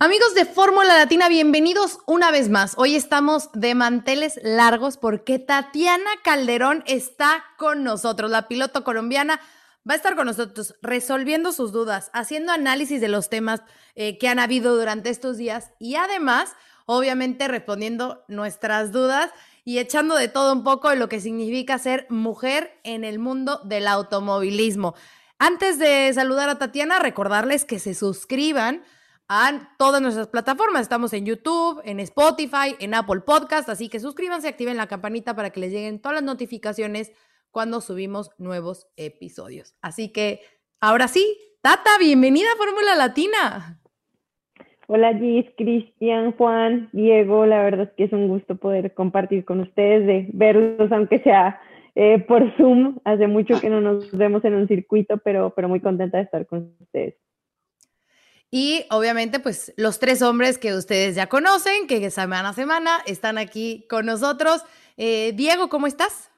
Amigos de Fórmula Latina, bienvenidos una vez más. Hoy estamos de manteles largos porque Tatiana Calderón está con nosotros, la piloto colombiana. Va a estar con nosotros resolviendo sus dudas, haciendo análisis de los temas eh, que han habido durante estos días y además, obviamente, respondiendo nuestras dudas y echando de todo un poco de lo que significa ser mujer en el mundo del automovilismo. Antes de saludar a Tatiana, recordarles que se suscriban a todas nuestras plataformas. Estamos en YouTube, en Spotify, en Apple Podcast, así que suscríbanse, activen la campanita para que les lleguen todas las notificaciones cuando subimos nuevos episodios. Así que ahora sí, Tata, bienvenida a Fórmula Latina. Hola Gis, Cristian, Juan, Diego, la verdad es que es un gusto poder compartir con ustedes, de verlos aunque sea eh, por Zoom. Hace mucho que no nos vemos en un circuito, pero, pero muy contenta de estar con ustedes. Y obviamente, pues los tres hombres que ustedes ya conocen, que semana a semana están aquí con nosotros. Eh, Diego, ¿cómo estás?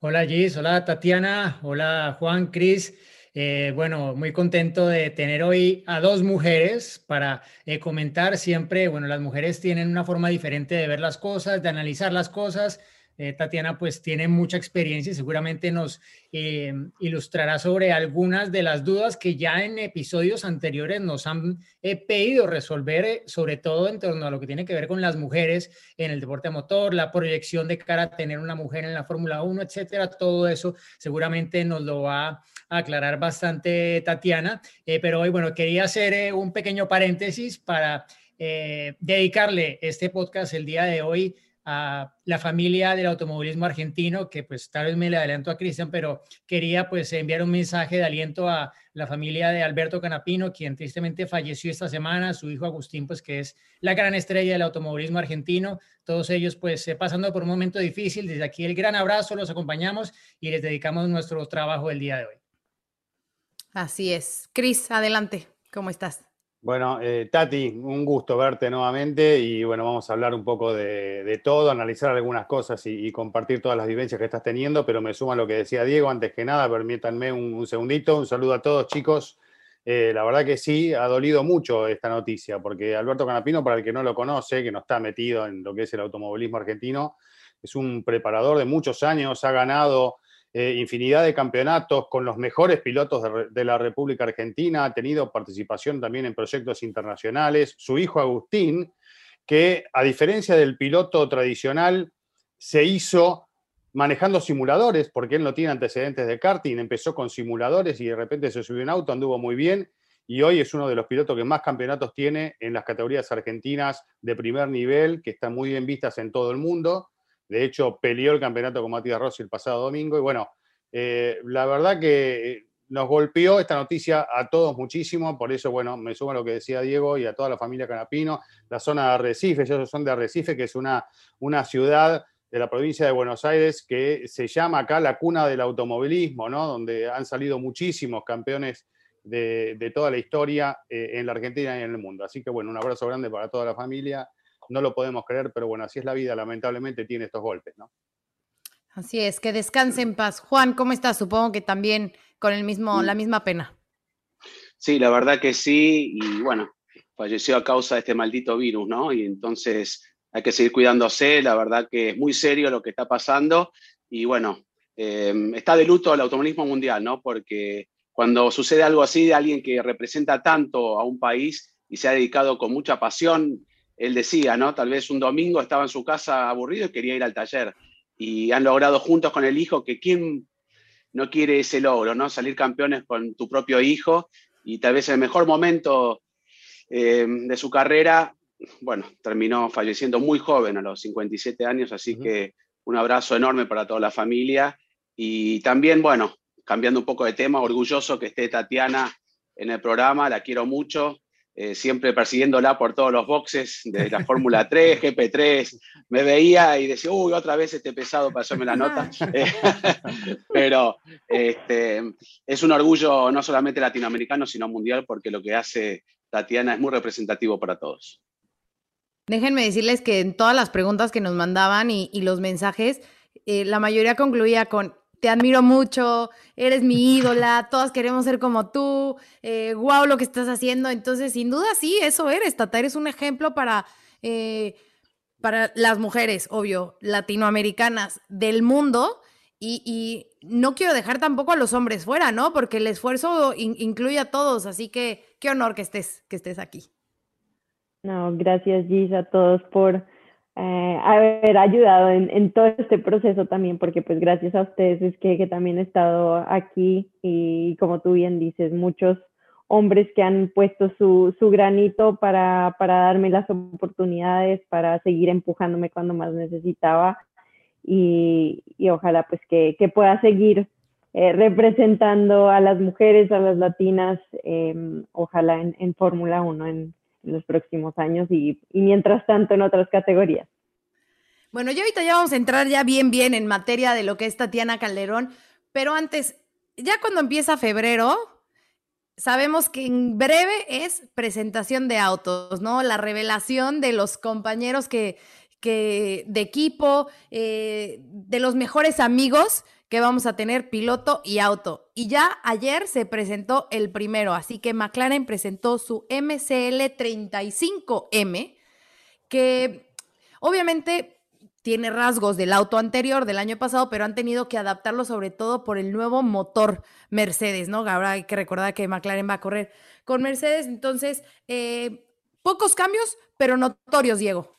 Hola Gis, hola Tatiana, hola Juan, Cris. Eh, bueno, muy contento de tener hoy a dos mujeres para eh, comentar siempre. Bueno, las mujeres tienen una forma diferente de ver las cosas, de analizar las cosas eh, Tatiana pues tiene mucha experiencia y seguramente nos eh, ilustrará sobre algunas de las dudas que ya en episodios anteriores nos han eh, pedido resolver, sobre todo en torno a lo que tiene que ver con las mujeres en el deporte motor, la proyección de cara a tener una mujer en la Fórmula 1, etcétera. Todo eso seguramente nos lo va a aclarar bastante Tatiana. pero hoy, bueno, quería hacer un pequeño paréntesis para dedicarle este podcast el día de hoy a la familia del automovilismo argentino, que pues tal vez me le adelanto a Cristian, pero quería pues enviar un mensaje de aliento a la familia de Alberto Canapino, quien tristemente falleció esta semana, su hijo Agustín, pues que es la gran estrella del automovilismo argentino, todos ellos pues eh, pasando por un momento difícil, desde aquí el gran abrazo, los acompañamos y les dedicamos nuestro trabajo el día de hoy. Así es. Cris, adelante, ¿cómo estás? Bueno, eh, Tati, un gusto verte nuevamente y bueno, vamos a hablar un poco de, todo, analizar algunas cosas y, compartir todas las vivencias que estás teniendo, pero me suma lo que decía Diego, antes que nada, permítanme un, segundito, un saludo a todos chicos. Eh, la verdad que sí, ha dolido mucho esta noticia, porque Alberto Canapino, para el que no lo conoce, que no está metido en lo que es el automovilismo argentino, es un preparador de muchos años, ha ganado eh, infinidad de campeonatos con los mejores pilotos de, la República Argentina, ha tenido participación también en proyectos internacionales. Su hijo Agustín, que a diferencia del piloto tradicional, se hizo manejando simuladores, porque él no tiene antecedentes de karting, empezó con simuladores y de repente se subió un auto, anduvo muy bien y hoy es uno de los pilotos que más campeonatos tiene en las categorías argentinas de primer nivel, que están muy bien vistas en todo el mundo. De hecho, peleó el campeonato con Matías Rossi el pasado domingo. Y bueno, eh, la verdad que nos golpeó esta noticia a todos muchísimo. Por eso, bueno, me sumo a lo que decía Diego y a toda la familia Canapino. La zona de Arrecife, ellos son de Arrecife, que es una, una ciudad de la provincia de Buenos Aires que se llama acá la cuna del automovilismo, ¿no? Donde han salido muchísimos campeones de, toda la historia eh, en la Argentina y en el mundo. Así que, bueno, un abrazo grande para toda la familia no lo podemos creer, pero bueno, así es la vida, lamentablemente tiene estos golpes, ¿no? Así es, que descanse en paz. Juan, ¿cómo estás? Supongo que también con el mismo, la misma pena. Sí, la verdad que sí, y bueno, falleció a causa de este maldito virus, ¿no? Y entonces hay que seguir cuidándose, la verdad que es muy serio lo que está pasando, y bueno, em, está de luto el automovilismo mundial, ¿no? Porque cuando sucede algo así de alguien que representa tanto a un país y se ha dedicado con mucha pasión, él decía, ¿no? Tal vez un domingo estaba en su casa aburrido y quería ir al taller. Y han logrado juntos con el hijo que quién no quiere ese logro, ¿no? Salir campeones con tu propio hijo y tal vez el mejor momento eh, de su carrera, bueno, terminó falleciendo muy joven, a los 57 años, así que un abrazo enorme para toda la familia. Y también, bueno, cambiando un poco de tema, orgulloso que esté Tatiana en el programa, la quiero mucho, eh, siempre persiguiéndola por todos los boxes de la Fórmula 3, GP3, me veía y decía, uy, otra vez este pesado pasóme la nota. Eh, pero este, es un orgullo no solamente latinoamericano, sino mundial, porque lo que hace Tatiana es muy representativo para todos. Déjenme decirles que en todas las preguntas que nos mandaban y, los mensajes, eh, la mayoría concluía con te admiro mucho, eres mi ídola, todas queremos ser como tú, eh, wow lo que estás haciendo. Entonces, sin duda, sí, eso eres, Tata, eres un ejemplo para, eh, para las mujeres, obvio, latinoamericanas del mundo. Y, no quiero dejar tampoco a los hombres fuera, ¿no? Porque el esfuerzo incluye a todos, así que qué honor que estés, que estés aquí. No, gracias Gis a todos por eh, haber ayudado en, todo este proceso también, porque pues gracias a ustedes es que, también he estado aquí y como tú bien dices, muchos hombres que han puesto su, granito para, darme las oportunidades, para seguir empujándome cuando más necesitaba y, ojalá pues que, pueda seguir eh, representando a las mujeres, a las latinas, em, ojalá en, en Fórmula 1 en, en los próximos años y, mientras tanto en otras categorías. Bueno, ya ahorita ya vamos a entrar ya bien, bien en materia de lo que es Tatiana Calderón, pero antes, ya cuando empieza febrero, sabemos que en breve es presentación de autos, ¿no? La revelación de los compañeros que, que de equipo, eh, de los mejores amigos que vamos a tener piloto y auto. Y ya ayer se presentó el primero, así que McLaren presentó su MCL 35M, que obviamente tiene rasgos del auto anterior del año pasado, pero han tenido que adaptarlo sobre todo por el nuevo motor Mercedes, ¿no? Ahora hay que recordar que McLaren va a correr con Mercedes, entonces, eh, pocos cambios, pero notorios, Diego.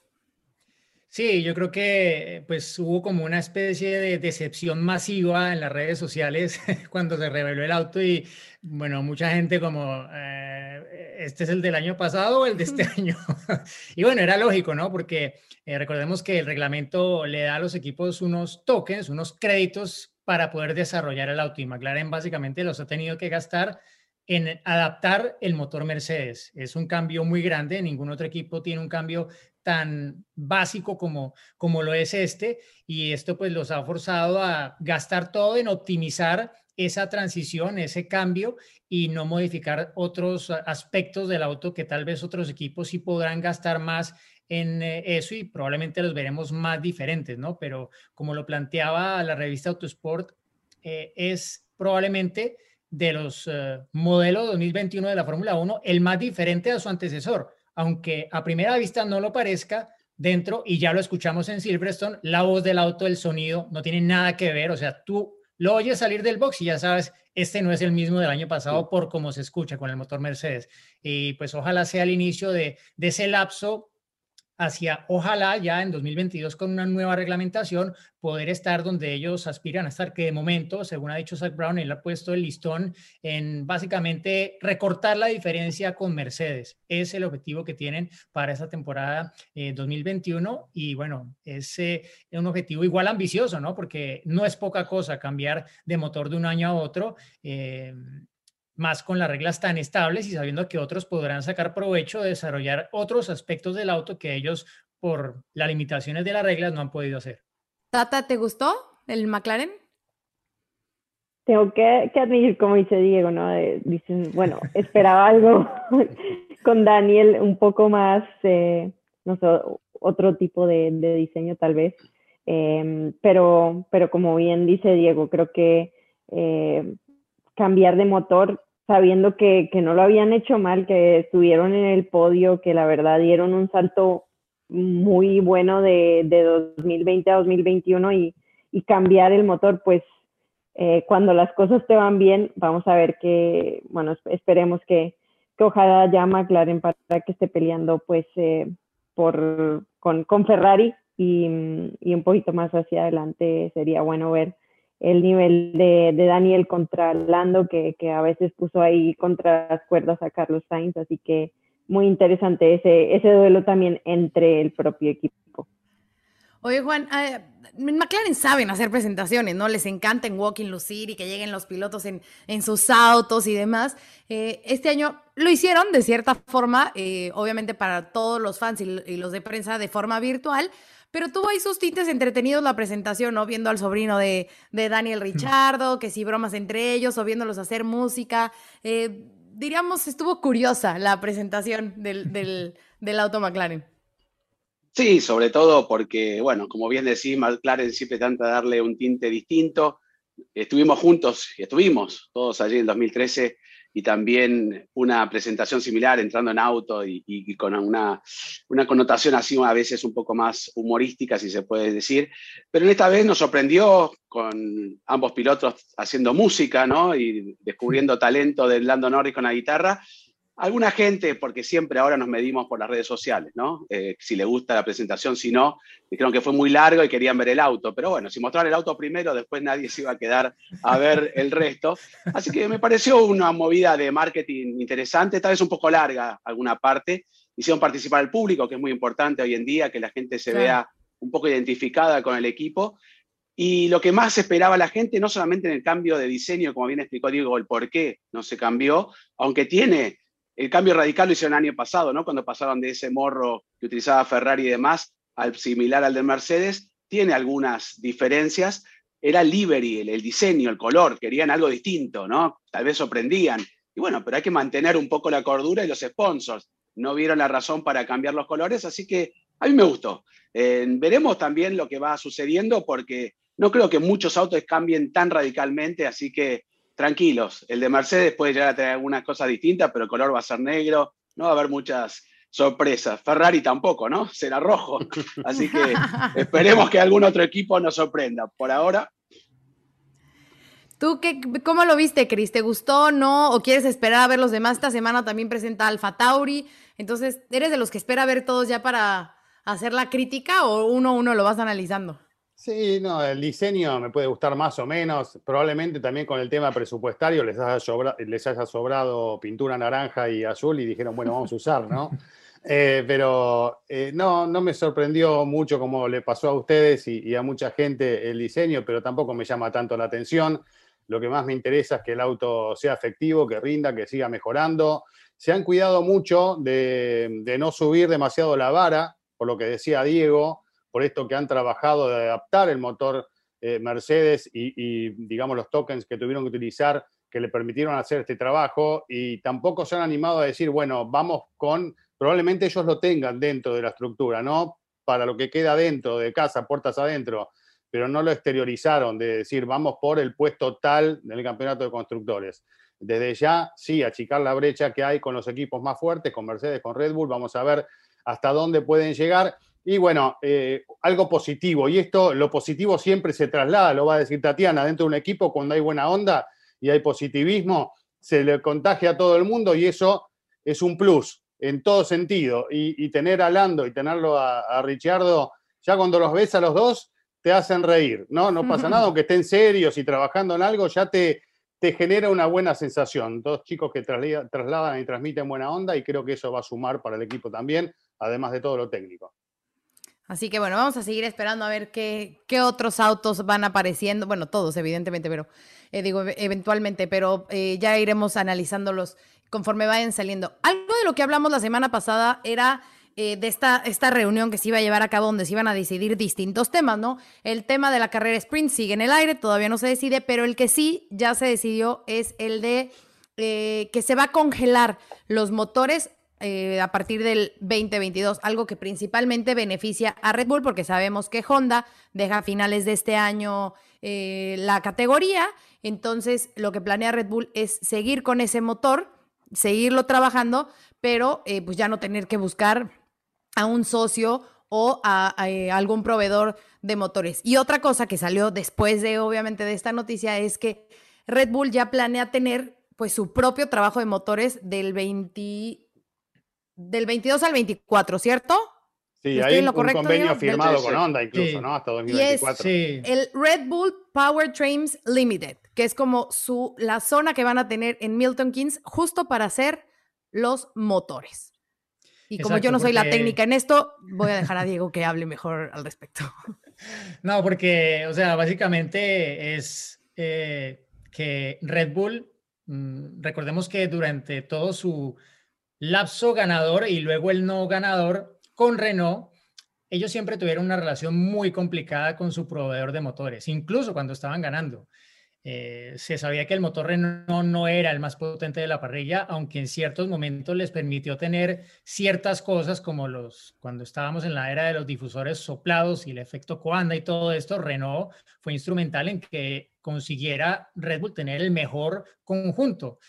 Sí, yo creo que pues hubo como una especie de decepción masiva en las redes sociales cuando se reveló el auto y bueno, mucha gente como, eh, este es el del año pasado o el de este año. y bueno, era lógico, ¿no? Porque eh, recordemos que el reglamento le da a los equipos unos tokens, unos créditos para poder desarrollar el auto y McLaren básicamente los ha tenido que gastar en adaptar el motor Mercedes. Es un cambio muy grande, ningún otro equipo tiene un cambio tan básico como, como lo es este, y esto pues los ha forzado a gastar todo en optimizar esa transición, ese cambio y no modificar otros aspectos del auto que tal vez otros equipos sí podrán gastar más en eh, eso y probablemente los veremos más diferentes, ¿no? Pero como lo planteaba la revista Autosport, eh, es probablemente de los eh, modelos 2021 de la Fórmula 1 el más diferente a su antecesor aunque a primera vista no lo parezca, dentro, y ya lo escuchamos en Silverstone, la voz del auto, el sonido, no tiene nada que ver, o sea, tú lo oyes salir del box y ya sabes, este no es el mismo del año pasado por cómo se escucha con el motor Mercedes. Y pues ojalá sea el inicio de, de ese lapso hacia, ojalá ya en 2022 con una nueva reglamentación, poder estar donde ellos aspiran a estar, que de momento, según ha dicho Zach Brown, él ha puesto el listón en básicamente recortar la diferencia con Mercedes. Es el objetivo que tienen para esta temporada 2021 eh, y bueno, es un objetivo igual ambicioso, ¿no? Porque no es poca cosa cambiar de motor de un año a otro. Eh, más con las reglas tan estables y sabiendo que otros podrán sacar provecho de desarrollar otros aspectos del auto que ellos, por las limitaciones de las reglas, no han podido hacer. Tata, ¿te gustó el McLaren? Tengo que, admitir, como dice Diego, ¿no? dicen, bueno, esperaba algo con Daniel un poco más, eh, no sé, otro tipo de, diseño tal vez. Em, pero, pero como bien dice Diego, creo que eh, cambiar de motor sabiendo que, no lo habían hecho mal, que estuvieron en el podio, que la verdad dieron un salto muy bueno de, 2020 a 2021 y, cambiar el motor, pues eh, cuando las cosas te van bien, vamos a ver que, bueno, esperemos que, ojalá ya McLaren para que esté peleando pues eh, por, con, con Ferrari y, y un poquito más hacia adelante sería bueno ver el nivel de, Daniel contra Lando, que, a veces puso ahí contra las cuerdas a Carlos Sainz, así que muy interesante ese, ese duelo también entre el propio equipo. Oye, Juan, eh, McLaren saben hacer presentaciones, ¿no? Les encanta en Walking Lucir y que lleguen los pilotos en, en sus autos y demás. Eh, este año lo hicieron de cierta forma, eh, obviamente para todos los fans y, los de prensa de forma virtual, pero tuvo ahí sus tintes entretenidos la presentación, ¿no? Viendo al sobrino de, de Daniel Richardo, que si bromas entre ellos, o viéndolos hacer música. diríamos, estuvo curiosa la presentación del, del, del auto McLaren. Sí, sobre todo porque, bueno, como bien decís, McLaren siempre trata de darle un tinte distinto. Estuvimos juntos, y estuvimos todos allí en 2013 y también una presentación similar entrando en auto y, con una, una, connotación así a veces un poco más humorística, si se puede decir. Pero en esta vez nos sorprendió con ambos pilotos haciendo música, ¿no? Y descubriendo talento de Lando Norris con la guitarra Alguna gente, porque siempre ahora nos medimos por las redes sociales, ¿no? Eh, si le gusta la presentación, si no, dijeron que fue muy largo y querían ver el auto. Pero bueno, si mostraron el auto primero, después nadie se iba a quedar a ver el resto. Así que me pareció una movida de marketing interesante, tal vez un poco larga alguna parte. Hicieron participar al público, que es muy importante hoy en día, que la gente se vea un poco identificada con el equipo. Y lo que más esperaba la gente, no solamente en el cambio de diseño, como bien explicó Diego, el por qué no se cambió, aunque tiene el cambio radical lo hicieron el año pasado, ¿no? Cuando pasaron de ese morro que utilizaba Ferrari y demás al similar al de Mercedes, tiene algunas diferencias. Era livery, el, diseño, el color, querían algo distinto, ¿no? Tal vez sorprendían. Y bueno, pero hay que mantener un poco la cordura y los sponsors. No vieron la razón para cambiar los colores, así que a mí me gustó. Eh, veremos también lo que va sucediendo porque no creo que muchos autos cambien tan radicalmente, así que tranquilos. El de Mercedes puede llegar a tener algunas cosas distintas, pero el color va a ser negro, no va a haber muchas sorpresas. Ferrari tampoco, ¿no? Será rojo. Así que esperemos que algún otro equipo nos sorprenda. Por ahora. ¿Tú qué, cómo lo viste, Cris? ¿Te gustó, no? ¿O quieres esperar a ver los demás? Esta semana también presenta Alfa Tauri. Entonces, ¿eres de los que espera ver todos ya para hacer la crítica o uno a uno lo vas analizando? Sí, no, el diseño me puede gustar más o menos. Probablemente también con el tema presupuestario les haya, les haya sobrado pintura naranja y azul y dijeron, bueno, vamos a usar, ¿no? Eh, pero eh, no, no me sorprendió mucho como le pasó a ustedes y, a mucha gente el diseño, pero tampoco me llama tanto la atención. Lo que más me interesa es que el auto sea efectivo, que rinda, que siga mejorando. Se han cuidado mucho de, de no subir demasiado la vara, por lo que decía Diego por esto que han trabajado de adaptar el motor eh, Mercedes y, digamos, los tokens que tuvieron que utilizar que le permitieron hacer este trabajo y tampoco se han animado a decir, bueno, vamos con, probablemente ellos lo tengan dentro de la estructura, ¿no? Para lo que queda dentro de casa, puertas adentro, pero no lo exteriorizaron de decir, vamos por el puesto tal del campeonato de constructores. Desde ya, sí, achicar la brecha que hay con los equipos más fuertes, con Mercedes, con Red Bull, vamos a ver hasta dónde pueden llegar y bueno, eh, algo positivo, y esto, lo positivo siempre se traslada, lo va a decir Tatiana, dentro de un equipo cuando hay buena onda y hay positivismo, se le contagia a todo el mundo y eso es un plus en todo sentido. Y, tener a Lando y tenerlo a, a Richardo, ya cuando los ves a los dos, te hacen reír, ¿no? No pasa nada, aunque estén serios y trabajando en algo, ya te, te genera una buena sensación. Dos chicos que trasladan y transmiten buena onda y creo que eso va a sumar para el equipo también, además de todo lo técnico. Así que bueno, vamos a seguir esperando a ver qué, qué otros autos van apareciendo. Bueno, todos, evidentemente, pero eh, digo, eventualmente, pero eh, ya iremos analizándolos conforme vayan saliendo. Algo de lo que hablamos la semana pasada era eh, de esta, esta reunión que se iba a llevar a cabo donde se iban a decidir distintos temas, ¿no? El tema de la carrera sprint sigue en el aire, todavía no se decide, pero el que sí ya se decidió es el de que se va a congelar los motores eh, a partir del 2022, algo que principalmente beneficia a Red Bull porque sabemos que Honda deja a finales de este año eh, la categoría, entonces lo que planea Red Bull es seguir con ese motor, seguirlo trabajando, pero eh, pues ya no tener que buscar a un socio o a, algún proveedor de motores. Y otra cosa que salió después de, obviamente, de esta noticia es que Red Bull ya planea tener pues su propio trabajo de motores del 20 del 22 al 24, ¿cierto? Sí, hay un, convenio firmado con Honda incluso, ¿no? Hasta 2024. Y es el Red Bull Powertrains Limited, que es como su, la zona que van a tener en Milton Keynes justo para hacer los motores. Y como yo no soy la técnica en esto, voy a dejar a Diego que hable mejor al respecto. No, porque, o sea, básicamente es eh, que Red Bull, mm, recordemos que durante todo su lapso ganador y luego el no ganador con Renault, ellos siempre tuvieron una relación muy complicada con su proveedor de motores, incluso cuando estaban ganando. Eh, se sabía que el motor Renault no era el más potente de la parrilla, aunque en ciertos momentos les permitió tener ciertas cosas como los cuando estábamos en la era de los difusores soplados y el efecto Coanda y todo esto, Renault fue instrumental en que consiguiera Red Bull tener el mejor conjunto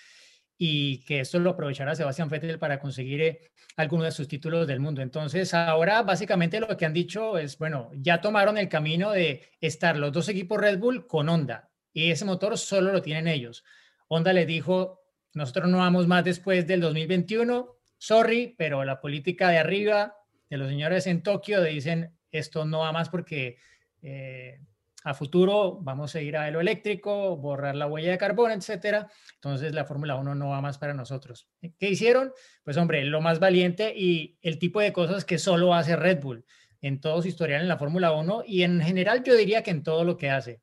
y que esto lo aprovechara Sebastián Vettel para conseguir eh, algunos de sus títulos del mundo. Entonces, ahora básicamente lo que han dicho es, bueno, ya tomaron el camino de estar los dos equipos Red Bull con Honda y ese motor solo lo tienen ellos. Honda le dijo, nosotros no vamos más después del 2021, sorry, pero la política de arriba, de los señores en Tokio, dicen, esto no va más porque eh, a futuro vamos a ir a lo eléctrico, borrar la huella de carbón, etcétera. Entonces la Fórmula 1 no va más para nosotros. ¿Qué hicieron? Pues hombre, lo más valiente y el tipo de cosas que solo hace Red Bull en todo su historial en la Fórmula 1 y en general yo diría que en todo lo que hace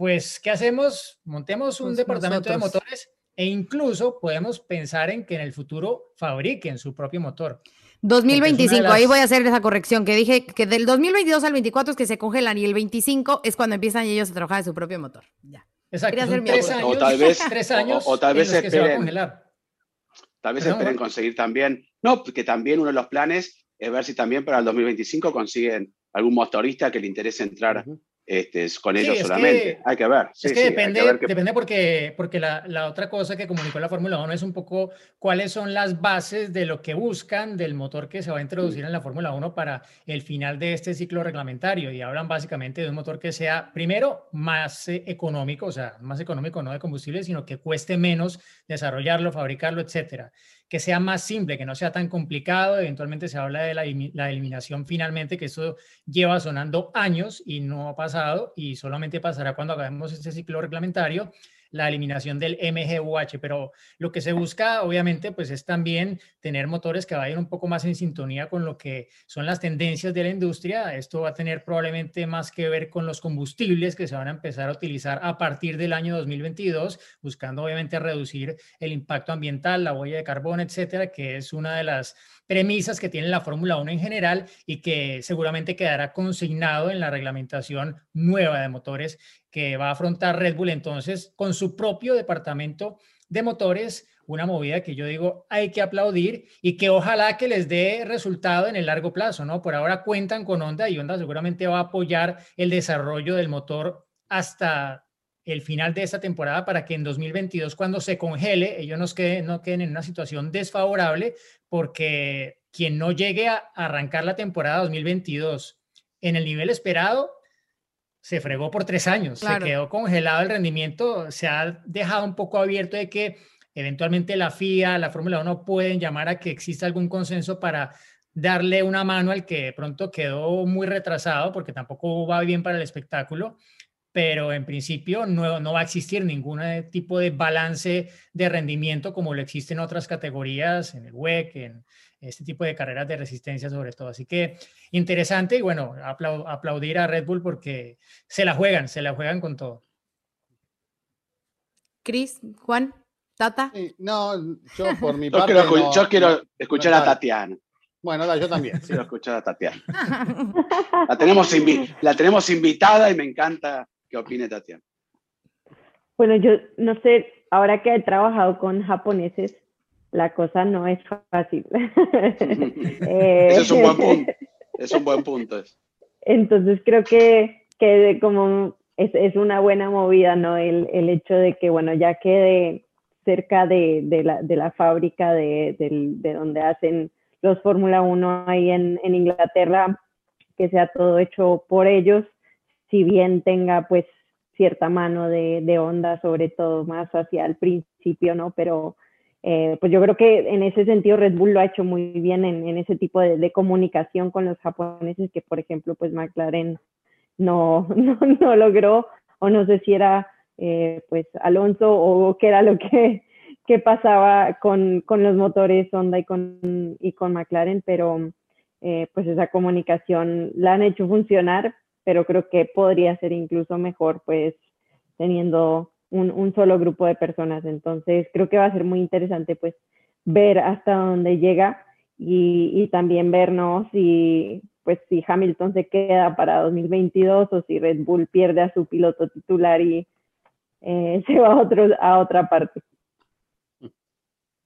pues, ¿qué hacemos? Montemos un pues departamento de motores e incluso podemos pensar en que en el futuro fabriquen su propio motor. 2025, ahí voy a hacer esa corrección, que dije que del 2022 al 24 es que se congelan y el 25 es cuando empiezan ellos a trabajar su propio motor. Ya. Exacto, tres años, o, tal vez, tres años o, tal vez esperen, Tal vez esperen conseguir también, no, porque también uno de los planes es ver si también para el 2025 consiguen algún motorista que le interese entrar este, con ellos solamente. hay que ver. es que depende, depende porque, porque la, la, otra cosa que comunicó la Fórmula 1 es un poco cuáles son las bases de lo que buscan del motor que se va a introducir en la Fórmula 1 para el final de este ciclo reglamentario. Y hablan básicamente de un motor que sea, primero, más eh, económico, o sea, más económico no de combustible, sino que cueste menos desarrollarlo, fabricarlo, etcétera que sea más simple, que no sea tan complicado. Eventualmente se habla de la, eliminación finalmente, que eso lleva sonando años y no ha pasado y solamente pasará cuando acabemos este ciclo reglamentario la eliminación del MGUH, pero lo que se busca obviamente pues es también tener motores que vayan un poco más en sintonía con lo que son las tendencias de la industria. Esto va a tener probablemente más que ver con los combustibles que se van a empezar a utilizar a partir del año 2022, buscando obviamente reducir el impacto ambiental, la huella de carbono, etcétera, que es una de las premisas que tiene la Fórmula 1 en general y que seguramente quedará consignado en la reglamentación nueva de motores que va a afrontar Red Bull entonces con su propio departamento de motores, una movida que yo digo hay que aplaudir y que ojalá que les dé resultado en el largo plazo, ¿no? Por ahora cuentan con Honda y Honda seguramente va a apoyar el desarrollo del motor hasta el final de esta temporada para que en 2022 cuando se congele ellos no queden, no queden en una situación desfavorable porque quien no llegue a arrancar la temporada 2022 en el nivel esperado se fregó por tres años, se quedó congelado el rendimiento, se ha dejado un poco abierto de que eventualmente la FIA, la Fórmula 1 pueden llamar a que exista algún consenso para darle una mano al que de pronto quedó muy retrasado porque tampoco va bien para el espectáculo, pero en principio no, no va a existir ningún tipo de balance de rendimiento como lo existe en otras categorías, en el WEC, en, este tipo de carreras de resistencia sobre todo. Así que interesante y bueno, aplaudir a Red Bull porque se la juegan, se la juegan con todo. Cris, Juan, Tata. no, yo por mi parte. yo quiero escuchar a Tatiana. Bueno, yo también. Quiero escuchar a Tatiana. la, tenemos la tenemos invitada y me encanta que opine Tatiana. Bueno, yo no sé, ahora que he trabajado con japoneses, la cosa no es fácil. eh, es un buen punto. Es un buen punto. Entonces creo que, que como es, es, una buena movida, ¿no? El, el, hecho de que, bueno, ya quede cerca de, de, la, de la, fábrica de, de, donde hacen los Fórmula 1 ahí en, en Inglaterra, que sea todo hecho por ellos, si bien tenga pues cierta mano de, de onda, sobre todo más hacia el principio, ¿no? Pero eh, pues yo creo que en ese sentido Red Bull lo ha hecho muy bien en, ese tipo de, comunicación con los japoneses que, por ejemplo, pues McLaren no, no, logró, o no sé si era eh, pues Alonso o qué era lo que, pasaba con, con, los motores Honda y con, y con McLaren, pero eh, pues esa comunicación la han hecho funcionar, pero creo que podría ser incluso mejor pues teniendo un, solo grupo de personas. Entonces creo que va a ser muy interesante pues ver hasta dónde llega y, y también vernos si pues si Hamilton se queda para 2022 o si Red Bull pierde a su piloto titular y eh, se va a, otro, a otra parte.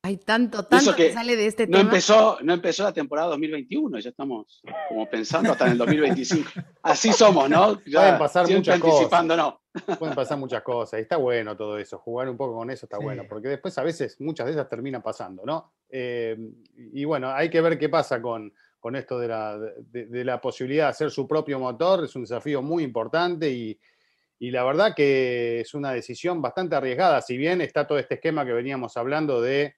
Hay tanto, tanto que, sale de este no tema. Empezó, no empezó la temporada 2021, ya estamos como pensando hasta en el 2025. Así somos, ¿no? Ya Pueden pasar muchas cosas. No. Pueden pasar muchas cosas. Y está bueno todo eso. Jugar un poco con eso está bueno. Porque después a veces muchas de esas terminan pasando, ¿no? Eh, y bueno, hay que ver qué pasa con, con esto de la, de, la posibilidad de hacer su propio motor. Es un desafío muy importante y, y la verdad que es una decisión bastante arriesgada. Si bien está todo este esquema que veníamos hablando de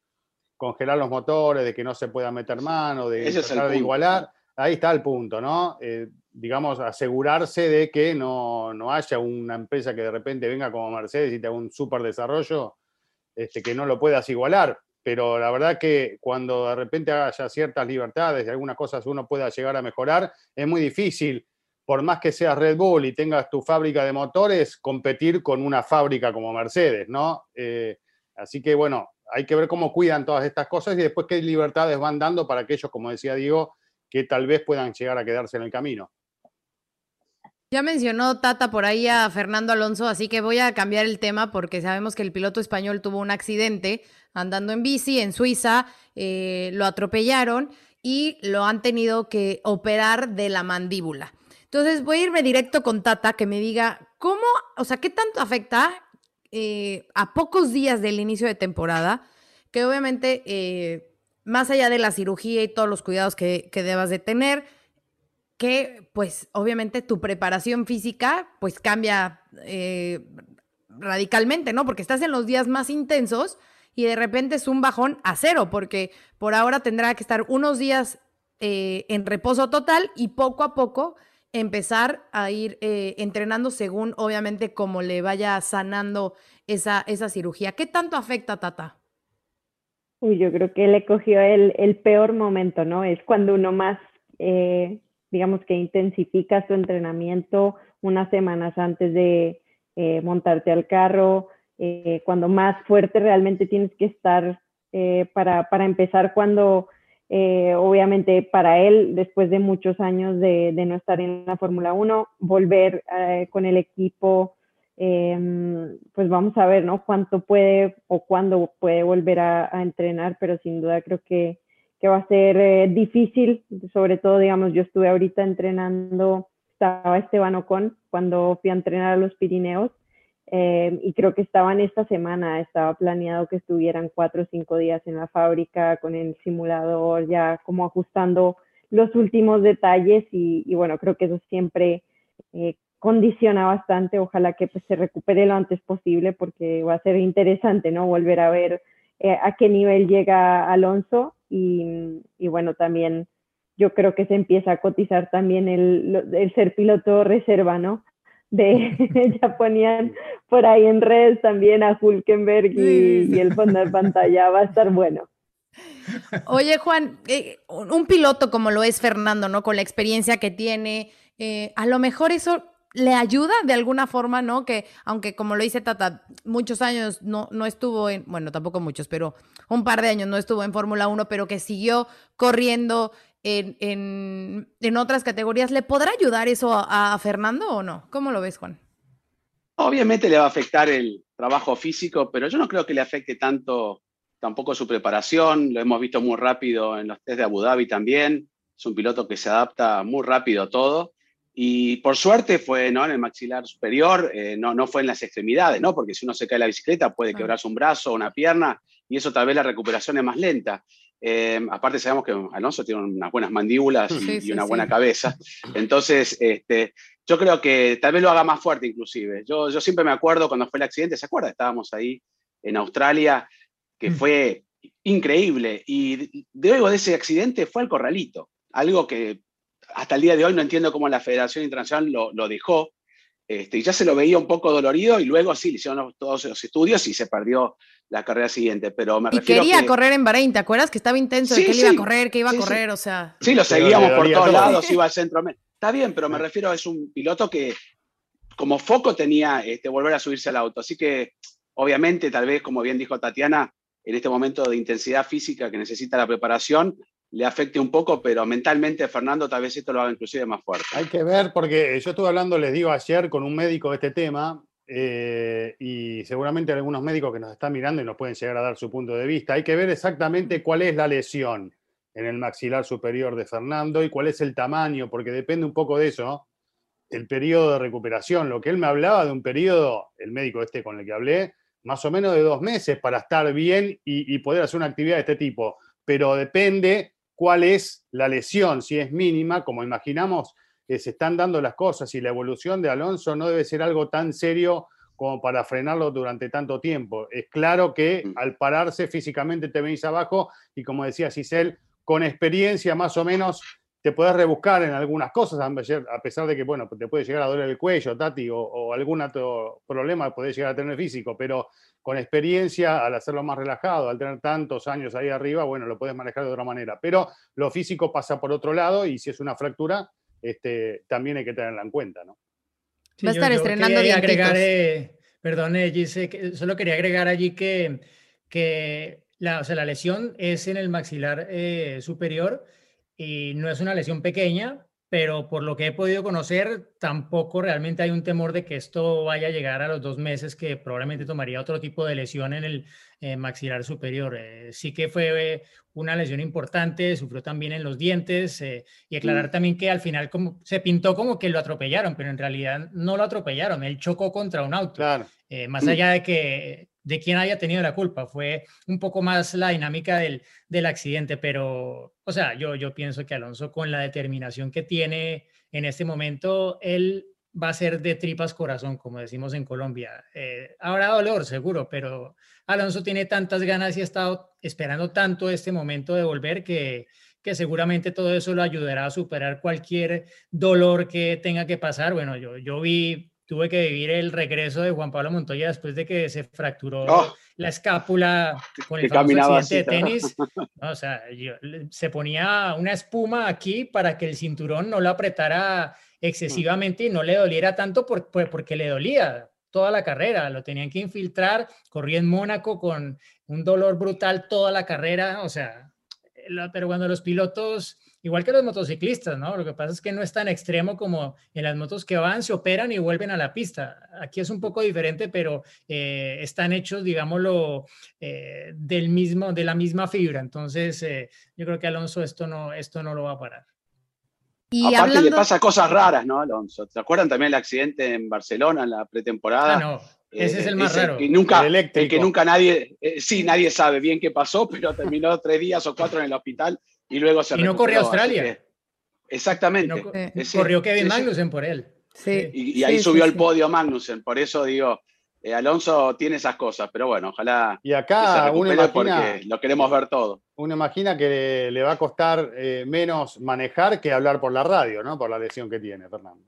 congelar los motores, de que no se pueda meter mano, de tratar de igualar. Ahí está el punto, ¿no? Eh, digamos, asegurarse de que no, no, haya una empresa que de repente venga como Mercedes y te haga un súper desarrollo, este, que no lo puedas igualar. Pero la verdad que cuando de repente haya ciertas libertades y algunas cosas uno pueda llegar a mejorar, es muy difícil, por más que seas Red Bull y tengas tu fábrica de motores, competir con una fábrica como Mercedes, ¿no? Eh, así que bueno, hay que ver cómo cuidan todas estas cosas y después qué libertades van dando para aquellos, como decía Diego, que tal vez puedan llegar a quedarse en el camino. Ya mencionó Tata por ahí a Fernando Alonso, así que voy a cambiar el tema porque sabemos que el piloto español tuvo un accidente andando en bici en Suiza, eh, lo atropellaron y lo han tenido que operar de la mandíbula. Entonces voy a irme directo con Tata que me diga cómo, o sea, qué tanto afecta eh, a pocos días del inicio de temporada, que obviamente, eh, más allá de la cirugía y todos los cuidados que, debas de tener, que pues obviamente tu preparación física pues cambia eh, radicalmente, ¿no? Porque estás en los días más intensos y de repente es un bajón a cero, porque por ahora tendrá que estar unos días en reposo total y poco a poco empezar a ir eh, entrenando según, obviamente, como le vaya sanando esa, esa cirugía. ¿Qué tanto afecta, Tata? Uy, yo creo que le cogió el, el peor momento, ¿no? Es cuando uno más, eh, digamos que intensifica su entrenamiento unas semanas antes de eh, montarte al carro, cuando más fuerte realmente tienes que estar para, para empezar cuando eh, obviamente para él, después de muchos años de, no estar en la Fórmula 1, volver eh, con el equipo, em, pues vamos a ver, ¿no? Cuánto puede o cuándo puede volver a, entrenar, pero sin duda creo que, que va a ser eh, difícil, sobre todo, digamos, yo estuve ahorita entrenando, estaba Esteban Ocon cuando fui a entrenar a los Pirineos eh, y creo que estaban esta semana, estaba planeado que estuvieran cuatro o cinco días en la fábrica con el simulador, ya como ajustando los últimos detalles y, bueno, creo que eso siempre eh, condiciona bastante. Ojalá que pues, se recupere lo antes posible porque va a ser interesante, ¿no? Volver a ver eh, a qué nivel llega Alonso y, y, bueno, también yo creo que se empieza a cotizar también el, el ser piloto reserva, ¿no? De ya ponían por ahí en redes también a Hulkenberg y, el fondo de pantalla va a estar bueno. Oye, Juan, eh, un piloto como lo es Fernando, ¿no? Con la experiencia que tiene, eh, a lo mejor eso le ayuda de alguna forma, ¿no? Que aunque como lo dice Tata, muchos años no, no estuvo en, bueno, tampoco muchos, pero un par de años no estuvo en Fórmula 1, pero que siguió corriendo en, en, otras categorías. ¿Le podrá ayudar eso a, Fernando o no? ¿Cómo lo ves, Juan? Obviamente le va a afectar el trabajo físico, pero yo no creo que le afecte tanto tampoco su preparación. Lo hemos visto muy rápido en los test de Abu Dhabi también. Es un piloto que se adapta muy rápido a todo. Y por suerte fue ¿no? en el maxilar superior, eh, no, no fue en las extremidades, ¿no? porque si uno se cae en la bicicleta puede quebrarse un brazo o una pierna y eso tal vez la recuperación es más lenta. Eh, aparte sabemos que Alonso tiene unas buenas mandíbulas y, una buena cabeza. Entonces, este, yo creo que tal vez lo haga más fuerte inclusive. Yo, yo siempre me acuerdo cuando fue el accidente, ¿se acuerda? Estábamos ahí en Australia, que mm. fue increíble. Y luego de ese accidente fue al corralito. Algo que hasta el día de hoy no entiendo cómo la Federación Internacional lo, lo dejó. Este, y ya se lo veía un poco dolorido y luego sí, le hicieron todos los estudios y se perdió la carrera siguiente. Pero me y refiero quería correr en Bahrein, ¿te acuerdas? Que estaba intenso de Sí, que él iba a correr, que iba a Sí, correr, o sea. Sí, lo seguíamos por todos todo. lados, iba al centro. Está bien, pero me refiero, es un piloto que como foco tenía este, volver a subirse al auto. Así que, obviamente, tal vez, como bien dijo Tatiana, en este momento de intensidad física que necesita la preparación, le afecte un poco, pero mentalmente Fernando tal vez esto lo haga inclusive más fuerte. Hay que ver, porque yo estuve hablando, les digo, ayer con un médico de este tema, eh, y seguramente hay algunos médicos que nos están mirando y nos pueden llegar a dar su punto de vista. Hay que ver exactamente cuál es la lesión en el maxilar superior de Fernando y cuál es el tamaño, porque depende un poco de eso, el periodo de recuperación. Lo que él me hablaba de un periodo, el médico este con el que hablé, más o menos de dos meses para estar bien y, y poder hacer una actividad de este tipo. Pero depende cuál es la lesión, si es mínima, como imaginamos, que se están dando las cosas y la evolución de Alonso no debe ser algo tan serio como para frenarlo durante tanto tiempo. Es claro que Mm. al pararse físicamente te venís abajo y como decía Cisel, con experiencia más o menos te podés rebuscar en algunas cosas, a pesar- de que, bueno, te puede llegar a doler el cuello, Tati, o, o algún otro problema podés llegar a tener físico, pero con experiencia, al hacerlo más relajado, al tener tantos años ahí arriba, bueno, lo puedes manejar de otra manera. Pero lo físico pasa por otro lado y si es una fractura, este, también hay que tenerla en cuenta, ¿no? Va a estar estrenando quería agregar, eh, perdón, eh, Gise, que solo quería agregar allí que, que la, o sea, la lesión es en el maxilar eh, superior y no es una lesión pequeña, pero por lo que he podido conocer, tampoco realmente hay un temor de que esto vaya a llegar a los dos meses, que probablemente tomaría otro tipo de lesión en el eh, maxilar superior. Eh, sí que fue eh, una lesión importante, sufrió también en los dientes eh, y aclarar también que al final como, se pintó como que lo atropellaron, pero en realidad no lo atropellaron, él chocó contra un auto. Claro. Eh, más allá de que de quién haya tenido la culpa, fue un poco más la dinámica del, del accidente, pero, o sea, yo, yo pienso que Alonso con la determinación que tiene en este momento, él va a ser de tripas corazón, como decimos en Colombia. Eh, habrá dolor, seguro, pero Alonso tiene tantas ganas y ha estado esperando tanto este momento de volver que, que seguramente todo eso lo ayudará a superar cualquier dolor que tenga que pasar. Bueno, yo, yo vi tuve que vivir el regreso de Juan Pablo Montoya después de que se fracturó Oh. la escápula con el famoso accidente de así, tenis. No, o sea, yo- se ponía una espuma aquí para que el cinturón no lo apretara excesivamente y no le doliera tanto por- por- porque le dolía toda la carrera. Lo tenían que infiltrar, corría en Mónaco con un dolor brutal toda la carrera. O sea, pero cuando los pilotos, igual que los motociclistas, ¿no? Lo que pasa es que no es tan extremo como en las motos que van, se operan y vuelven a la pista. Aquí es un poco diferente, pero eh, están hechos, digámoslo, eh, del mismo, de la misma fibra. Entonces, eh, yo creo que Alonso esto no, esto no lo va a parar. Y Aparte le hablando, pasa cosas raras, ¿no, Alonso? ¿Se acuerdan también el accidente en Barcelona en la pretemporada? Ah, no, ese es el más ese raro. Que nunca, El el que nunca nadie, eh, sí, nadie sabe bien qué pasó, pero terminó tres días o cuatro en el hospital y luego se Y no corrió a Australia. que- exactamente. No Sí. Corrió Kevin sí, sí. Magnussen por él. sí, Y, y ahí sí, subió sí, al sí. podio Magnussen, por eso digo, eh, Alonso tiene esas cosas, pero bueno, ojalá Y que se acá uno imagina, porque lo queremos ver todo. uno imagina que le va a costar eh, menos manejar que hablar por la radio, ¿no? Por la lesión que tiene, Fernando.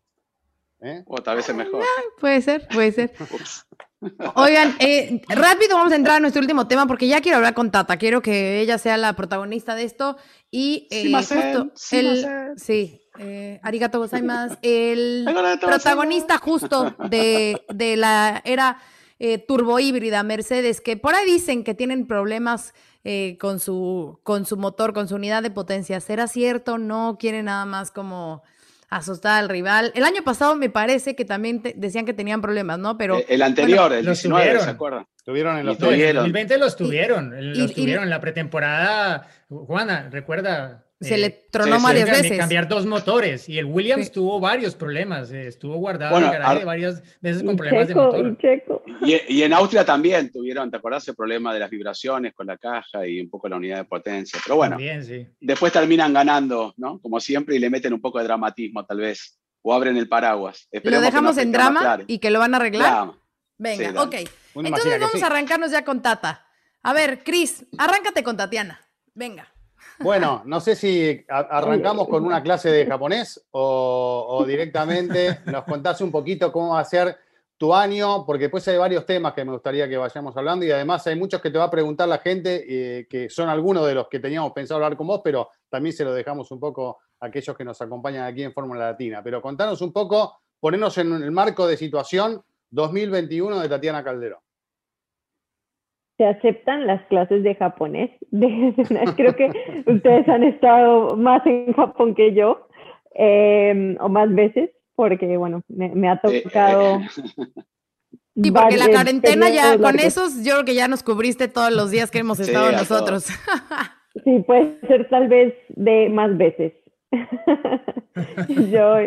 ¿Eh? O tal vez es mejor. Puede ser, puede ser. Oigan, eh, rápido vamos a entrar a nuestro último tema porque ya quiero hablar con Tata. Quiero que ella sea la protagonista de esto. Y eh, justo el, sí, eh, arigato gozaimasu, el protagonista justo de, de la era eh, turbo híbrida Mercedes, que por ahí dicen que tienen problemas eh, con, su, con su motor, con su unidad de potencia. ¿Será cierto? No quiere nada más como asustar al rival. El año pasado me parece que también te- decían que tenían problemas, ¿no? Pero el anterior, el los 19, ¿se tuvieron. acuerdan? Estuvieron en los Y No, en tuvieron. 2020 los tuvieron, el- y- los y- tuvieron en la pretemporada. Juana, recuerda. Se eh, le tronó sí, varias veces. Cambiar dos motores y el Williams Sí. tuvo varios problemas, eh, estuvo guardado Bueno, en el garaje ar- varias veces con problemas de motor. y Checo. Y, y en Austria también tuvieron, ¿te acordás? El problema de las vibraciones con la caja y un poco la unidad de potencia. Pero bueno, También, sí. después terminan ganando, ¿no? Como siempre, y le meten un poco de dramatismo, tal vez. O abren el paraguas. Lo Esperemos que no dejamos en drama y que lo van a arreglar. Drama. Venga, ok. Entonces vamos sí. a arrancarnos ya con Tata. A ver, Cris, arráncate con Tatiana. Venga. Bueno, no sé si arrancamos con una clase de japonés o, directamente nos contás un poquito cómo va a ser tu año, porque después hay varios temas que me gustaría que vayamos hablando y además hay muchos que te va a preguntar la gente, eh, que son algunos de los que teníamos pensado hablar con vos, pero también se lo dejamos un poco a aquellos que nos acompañan aquí en Fórmula Latina. Pero contanos un poco, ponernos en el marco de situación 2021 de Tatiana Calderón se aceptan las clases de japonés. Creo que ustedes han estado más en Japón que yo, em, o más veces, porque, bueno, me, ha tocado... Sí, porque la cuarentena ya, con esos, yo creo que ya nos cubriste todos los días que hemos estado nosotros. Sí, puede ser tal vez de más veces. yo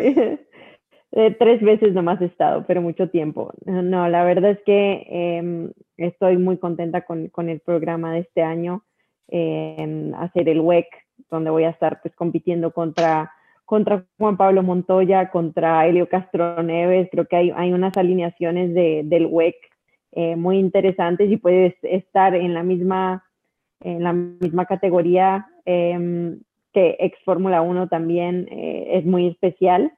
eh, tres veces nomás he estado, pero mucho tiempo. No, la verdad es que em, estoy muy contenta con, con, el programa de este año, hacer el WEC, donde voy a estar pues compitiendo contra, contra Juan Pablo Montoya, contra Helio Castro Neves. Creo que hay, hay unas alineaciones de, del WEC eh, muy interesantes y puedes estar en la misma, en la misma categoría em, que ex Fórmula 1 también eh, es muy especial.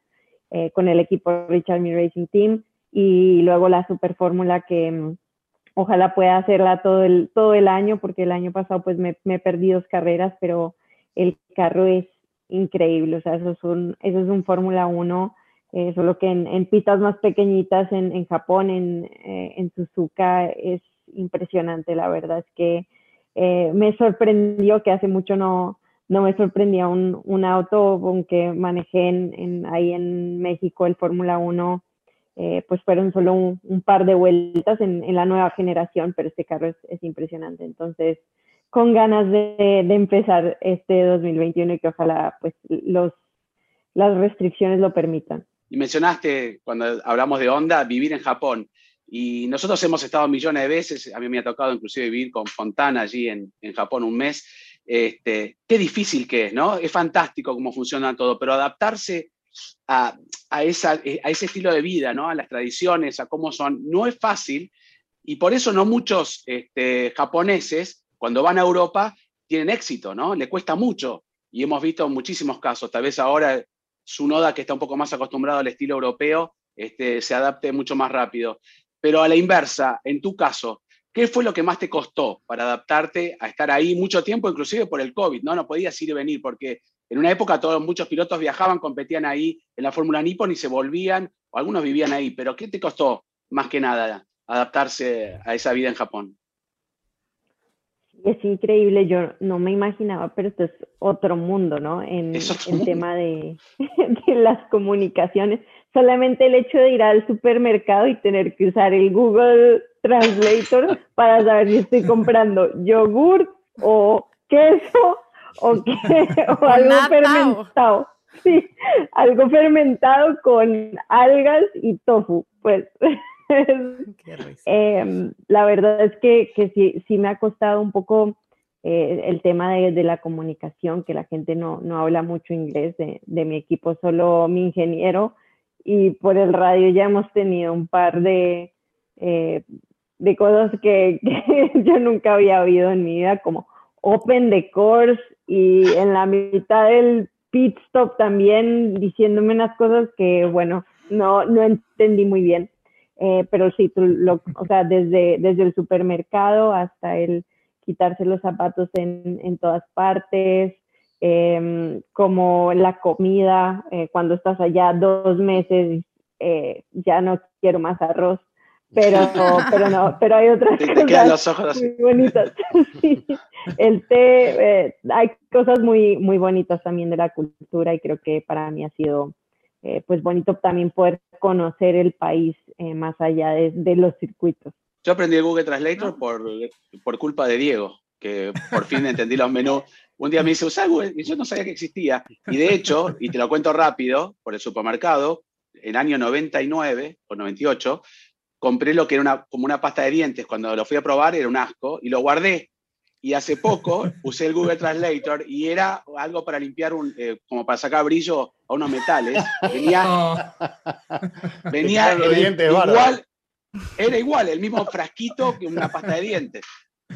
Eh, con el equipo Richard Me Racing Team y luego la Super Fórmula que ojalá pueda hacerla todo el, todo el año porque el año pasado pues me, me perdí dos carreras, pero el carro es increíble, o sea, eso es un, eso es un Fórmula 1, eh, solo que en, en, pistas más pequeñitas en, en Japón, en, eh, en, Suzuka, es impresionante, la verdad es que me sorprendió que hace mucho no, no me sorprendía un, un auto aunque manejé ahí en México el Fórmula 1, eh, pues fueron solo un, par de vueltas en, la nueva generación, pero este carro es, impresionante. Entonces, con ganas de, empezar este 2021 y que ojalá pues los, las restricciones lo permitan. Y mencionaste, cuando hablamos de Honda, vivir en Japón. Y nosotros hemos estado millones de veces, a mí me ha tocado inclusive vivir con Fontana allí en, en Japón un mes, este, qué difícil que es, ¿no? Es fantástico cómo funciona todo, pero adaptarse a, ese estilo de vida, ¿no? A las tradiciones, a cómo son, no es fácil y por eso no muchos este, japoneses, cuando van a Europa, tienen éxito, ¿no? Le cuesta mucho y hemos visto muchísimos casos, tal vez ahora Sunoda, que está un poco más acostumbrado al estilo europeo, este, se adapte mucho más rápido. Pero a la inversa, en tu caso, ¿Qué fue lo que más te costó para adaptarte a estar ahí mucho tiempo, inclusive por el COVID? No, no podías ir y venir, porque en una época todos, muchos pilotos viajaban, competían ahí en la Fórmula Nippon y se volvían, o algunos vivían ahí, pero ¿qué te costó más que nada adaptarse a esa vida en Japón? Es increíble, yo no me imaginaba, pero esto es otro mundo, ¿no? En el tema de, de, las comunicaciones. Solamente el hecho de ir al supermercado y tener que usar el Google Translator para saber si estoy comprando yogur o queso o, algo fermentado. Sí, algo fermentado con algas y tofu. Pues eh, la verdad es que, que sí, sí, me ha costado un poco eh, el tema de, de, la comunicación, que la gente no, no habla mucho inglés de, de, mi equipo, solo mi ingeniero. Y por el radio ya hemos tenido un par de eh, de cosas que, yo nunca había oído en mi vida, como Open the Course y en la mitad del pit stop también diciéndome unas cosas que, bueno, no, no entendí muy bien. Eh, pero sí, lo, o sea, desde, desde el supermercado hasta el quitarse los zapatos en, en todas partes, em, como la comida, eh, cuando estás allá dos meses, eh, ya no quiero más arroz, pero, pero no, pero hay otras cosas muy bonitas. El té, eh, hay cosas muy, muy bonitas también de la cultura y creo que para mí ha sido eh, pues bonito también poder conocer el país eh, más allá de, de, los circuitos. Yo aprendí el Google Translator por, por culpa de Diego, que por fin entendí los menús. Un día me dice, usa Google, y yo no sabía que existía. Y de hecho, y te lo cuento rápido, por el supermercado, en año 99 o 98, compré lo que era una, como una pasta de dientes. Cuando lo fui a probar era un asco y lo guardé. Y hace poco usé el Google Translator y era algo para limpiar, un, eh, como para sacar brillo a unos metales. Venía, venía igual, era igual, el mismo frasquito que una pasta de dientes.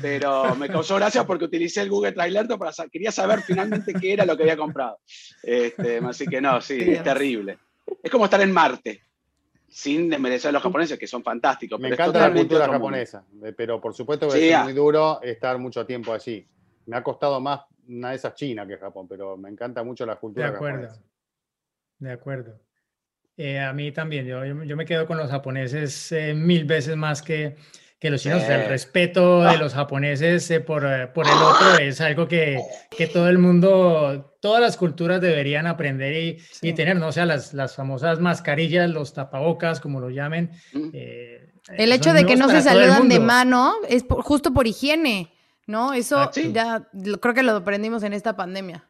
pero me causó gracia porque utilicé el Google Translator para saber, quería saber finalmente qué era lo que había comprado. Este, así que no, sí, es terrible. Es como estar en Marte, sin desmerecer a los japoneses, que son fantásticos. Me encanta la cultura japonesa, eh, pero por supuesto que es ah. muy duro estar mucho tiempo allí. Me ha costado más una de esas China que Japón, pero me encanta mucho la cultura de acuerdo, japonesa. De acuerdo. Eh, a mí también, yo, yo, me quedo con los japoneses eh, mil veces más que, que los chinos. el respeto de ah. los japoneses eh, por, por, el otro es algo que, que, todo el mundo, todas las culturas deberían aprender y, y tener, ¿no? O sea, las, las, famosas mascarillas, los tapabocas, como lo llamen. Mm. el hecho de que no se saludan de mano es justo por higiene, ¿no? Eso ah, ya creo que lo aprendimos en esta pandemia.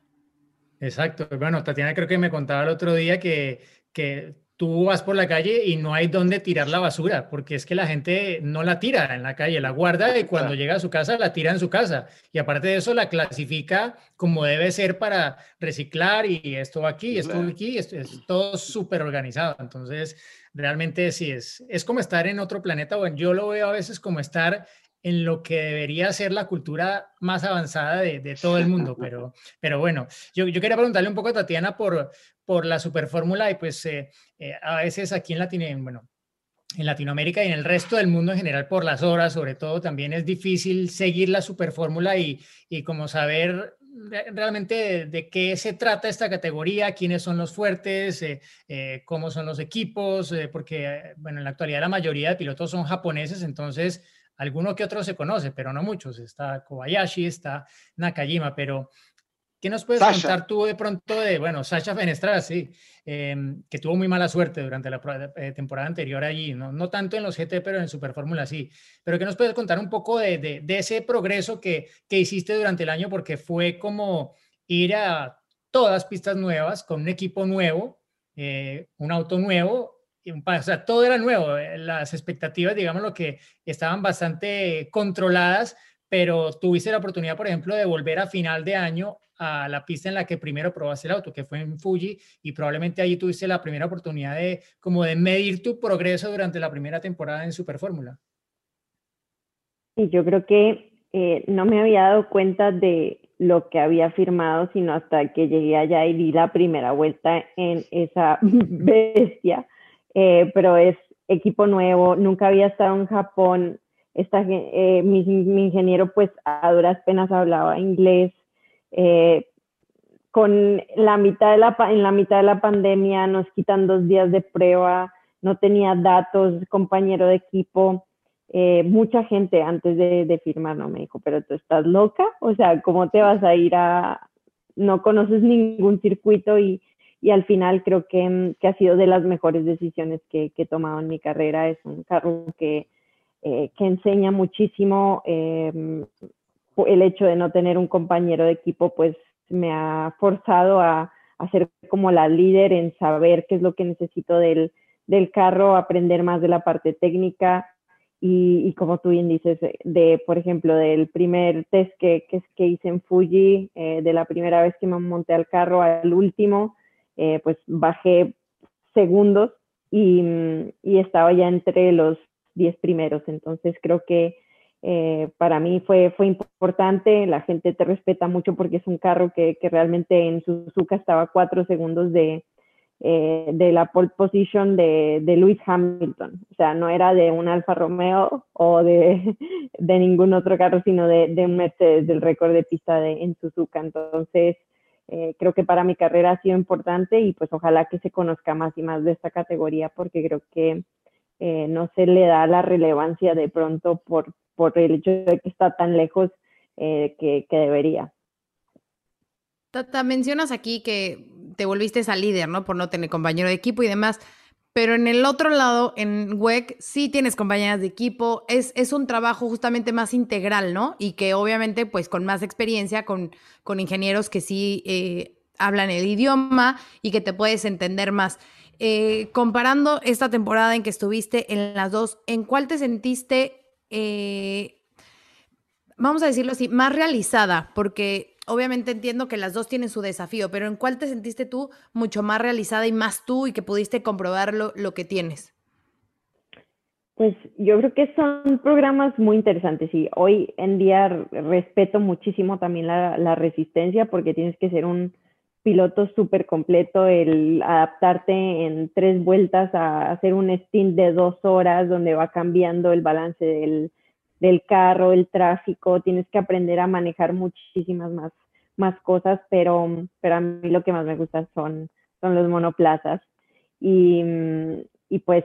Exacto. Bueno, Tatiana creo que me contaba el otro día que que tú vas por la calle y no hay dónde tirar la basura, porque es que la gente no la tira en la calle, la guarda y cuando llega a su casa la tira en su casa. Y aparte de eso la clasifica como debe ser para reciclar y esto aquí, esto aquí, esto, es todo súper organizado. Entonces, realmente sí es, es como estar en otro planeta. Bueno, yo lo veo a veces como estar en lo que debería ser la cultura más avanzada de, todo el mundo. Pero, pero bueno, yo, yo, quería preguntarle un poco a Tatiana por, por la superfórmula y pues eh, eh, a veces aquí en, Latino, bueno, en Latinoamérica y en el resto del mundo en general por las horas, sobre todo, también es difícil seguir la superfórmula y, y como saber realmente de, qué se trata esta categoría, quiénes son los fuertes, eh, cómo son los equipos, porque bueno, en la actualidad la mayoría de pilotos son japoneses, entonces alguno que otro se conoce, pero no muchos. Está Kobayashi, está Nakajima, pero ¿Qué nos puedes contar tú de pronto de, bueno, Sasha Fenestrada, sí, em, que tuvo muy mala suerte durante la eh, temporada anterior allí, ¿no? no tanto en los GT, pero en Super Fórmula sí. Pero ¿qué nos puedes contar un poco de, de, ese progreso que, que, hiciste durante el año? Porque fue como ir a todas pistas nuevas, con un equipo nuevo, eh, un auto nuevo, o sea, todo era nuevo. Eh, las expectativas, digamos, lo que estaban bastante controladas, pero tuviste la oportunidad, por ejemplo, de volver a final de año a la pista en la que primero probaste el auto, que fue en Fuji, y probablemente allí tuviste la primera oportunidad de como de medir tu progreso durante la primera temporada en Super Fórmula. Y yo creo que eh, no me había dado cuenta de lo que había firmado, sino hasta que llegué allá y di la primera vuelta en esa bestia. Eh, pero es equipo nuevo, nunca había estado en Japón. Esta, eh, mi, mi, ingeniero pues a duras penas hablaba inglés, eh, con la mitad de la, en la mitad de la pandemia nos quitan dos días de prueba, no tenía datos, compañero de equipo, eh, mucha gente antes de, firmar no me dijo, pero tú estás loca, o sea, ¿cómo te vas a ir a, no conoces ningún circuito y, y al final creo que, que, ha sido de las mejores decisiones que, que, he tomado en mi carrera, es un carro que, eh, que enseña muchísimo, eh, el hecho de no tener un compañero de equipo, pues me ha forzado a, ser como la líder en saber qué es lo que necesito del, del carro, aprender más de la parte técnica y, como tú bien dices, de, por ejemplo, del primer test que, que, hice en Fuji, eh, de la primera vez que me monté al carro al último, eh, pues bajé segundos y, y estaba ya entre los 10 primeros. Entonces creo que eh, para mí fue, fue importante, la gente te respeta mucho porque es un carro que, que realmente en Suzuka estaba cuatro segundos de, eh, de la pole position de, de, Lewis Hamilton, o sea, no era de un Alfa Romeo o de, de ningún otro carro, sino de, de, un Mercedes, del récord de pista de, en Suzuka. Entonces, eh, creo que para mi carrera ha sido importante y pues ojalá que se conozca más y más de esta categoría porque creo que no se le da la relevancia de pronto por, por el hecho de que está tan lejos eh, que, debería. Tata, mencionas aquí que te volviste esa líder, ¿no? Por no tener compañero de equipo y demás. Pero en el otro lado, en WEC, sí tienes compañeras de equipo. Es, es un trabajo justamente más integral, ¿no? Y que obviamente, pues con más experiencia, con, con ingenieros que sí eh, hablan el idioma y que te puedes entender más. Eh, comparando esta temporada en que estuviste en las dos, ¿en cuál te sentiste eh, vamos a decirlo así, más realizada, porque obviamente entiendo que las dos tienen su desafío, pero ¿en cuál te sentiste tú mucho más realizada y más tú y que pudiste comprobar lo, que tienes? Pues yo creo que son programas muy interesantes y hoy en día respeto muchísimo también la, la resistencia porque tienes que ser un piloto súper completo, el adaptarte en tres vueltas a hacer un stint de dos horas donde va cambiando el balance del, del carro, el tráfico, tienes que aprender a manejar muchísimas más, más cosas, pero, pero a mí lo que más me gusta son, son los monoplazas. Y, y pues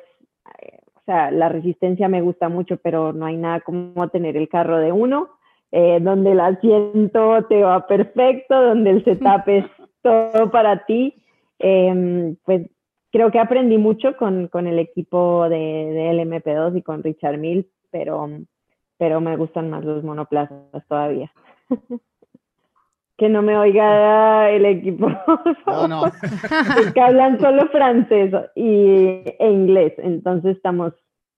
o sea, la resistencia me gusta mucho, pero no hay nada como tener el carro de uno, eh, donde el asiento te va perfecto, donde el setup es todo para ti. Em, pues creo que aprendí mucho con, con el equipo de, de LMP2 y con Richard Mills, pero, pero me gustan más los monoplazas todavía. que no me oiga el equipo. No, no. Es que hablan solo francés y, e inglés, entonces estamos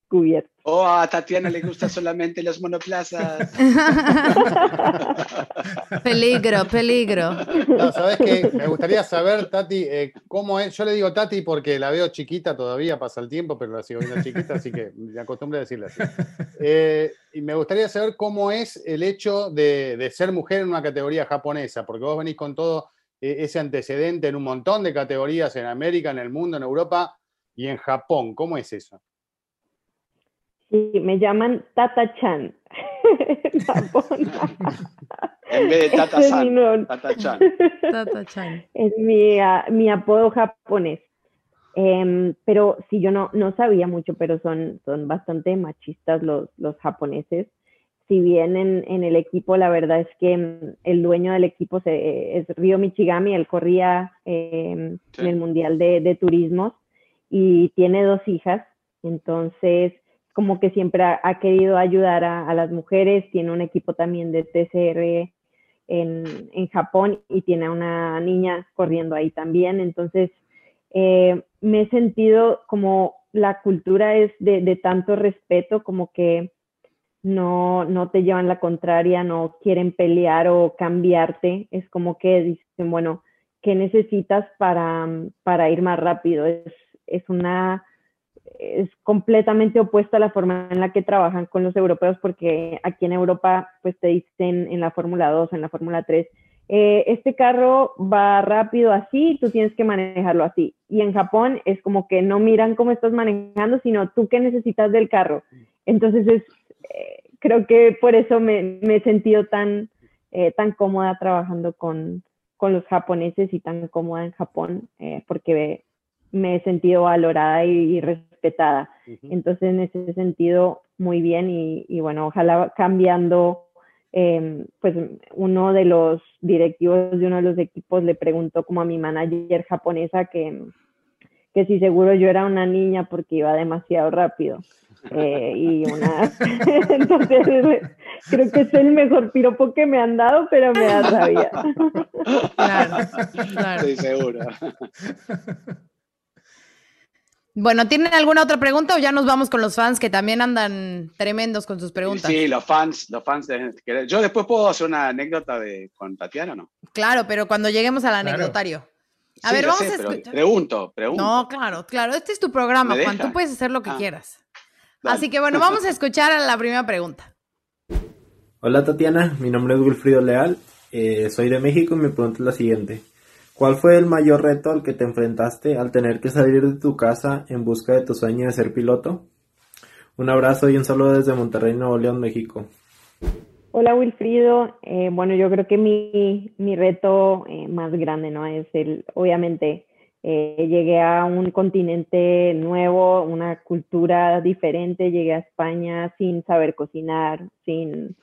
cubiertos. Oh, a Tatiana le gustan solamente los monoplazas. peligro, peligro. No, ¿sabes qué? Me gustaría saber, Tati, eh, cómo es. Yo le digo Tati porque la veo chiquita todavía, pasa el tiempo, pero la sigo viendo chiquita, así que me acostumbré a decirle así. Eh, y me gustaría saber cómo es el hecho de, de, ser mujer en una categoría japonesa, porque vos venís con todo eh, ese antecedente en un montón de categorías en América, en el mundo, en Europa y en Japón. ¿Cómo es eso? Sí, me llaman Tata-chan. en vez de Tata-san, Tata-chan. Tata es mi, uh, mi, apodo japonés. Eh, pero sí, yo no, no sabía mucho, pero son, son bastante machistas los, los japoneses. Si bien en, en, el equipo, la verdad es que mm, el dueño del equipo se, es Ryo Michigami, él corría eh, sí. en el Mundial de, de Turismos y tiene dos hijas. Entonces, como que siempre ha, querido ayudar a, a, las mujeres, tiene un equipo también de TCR en, en, Japón y tiene a una niña corriendo ahí también. Entonces, eh, me he sentido como la cultura es de, de, tanto respeto, como que no, no te llevan la contraria, no quieren pelear o cambiarte, es como que dicen, bueno, ¿qué necesitas para, para ir más rápido? Es, es una es completamente opuesta a la forma en la que trabajan con los europeos, porque aquí en Europa, pues te dicen en la Fórmula 2, en la Fórmula 3, eh, este carro va rápido así, tú tienes que manejarlo así. Y en Japón es como que no miran cómo estás manejando, sino tú qué necesitas del carro. Entonces, es, eh, creo que por eso me, me he sentido tan, eh, tan cómoda trabajando con, con, los japoneses y tan cómoda en Japón, porque me he sentido valorada y, y respetada. Uh -huh. Entonces, en ese sentido, muy bien y, y bueno, ojalá cambiando, eh, pues uno de los directivos de uno de los equipos le preguntó como a mi manager japonesa que, que si seguro yo era una niña porque iba demasiado rápido. Eh, y una entonces creo que es el mejor piropo que me han dado pero me da rabia claro, claro. Sí, seguro. Bueno, ¿tienen alguna otra pregunta o ya nos vamos con los fans que también andan tremendos con sus preguntas? Sí, los fans, los fans. De, yo después puedo hacer una anécdota de con Tatiana, ¿no? Claro, pero cuando lleguemos al claro. anecdotario. A sí, ver, vamos sé, a escuchar. Pregunto, pregunto. No, claro, claro. Este es tu programa, Juan. Tú puedes hacer lo que ah. quieras. Dale. Así que bueno, vamos a escuchar a la primera pregunta. Hola Tatiana, mi nombre es Wilfrido Leal, eh, soy de México y mi pregunta la siguiente. ¿Cuál fue el mayor reto al que te enfrentaste al tener que salir de tu casa en busca de tu sueño de ser piloto? Un abrazo y un saludo desde Monterrey, Nuevo León, México. Hola Wilfrido, eh, bueno yo creo que mi, mi reto eh, más grande no es el, obviamente eh, llegué a un continente nuevo, una cultura diferente, llegué a España sin saber cocinar, sin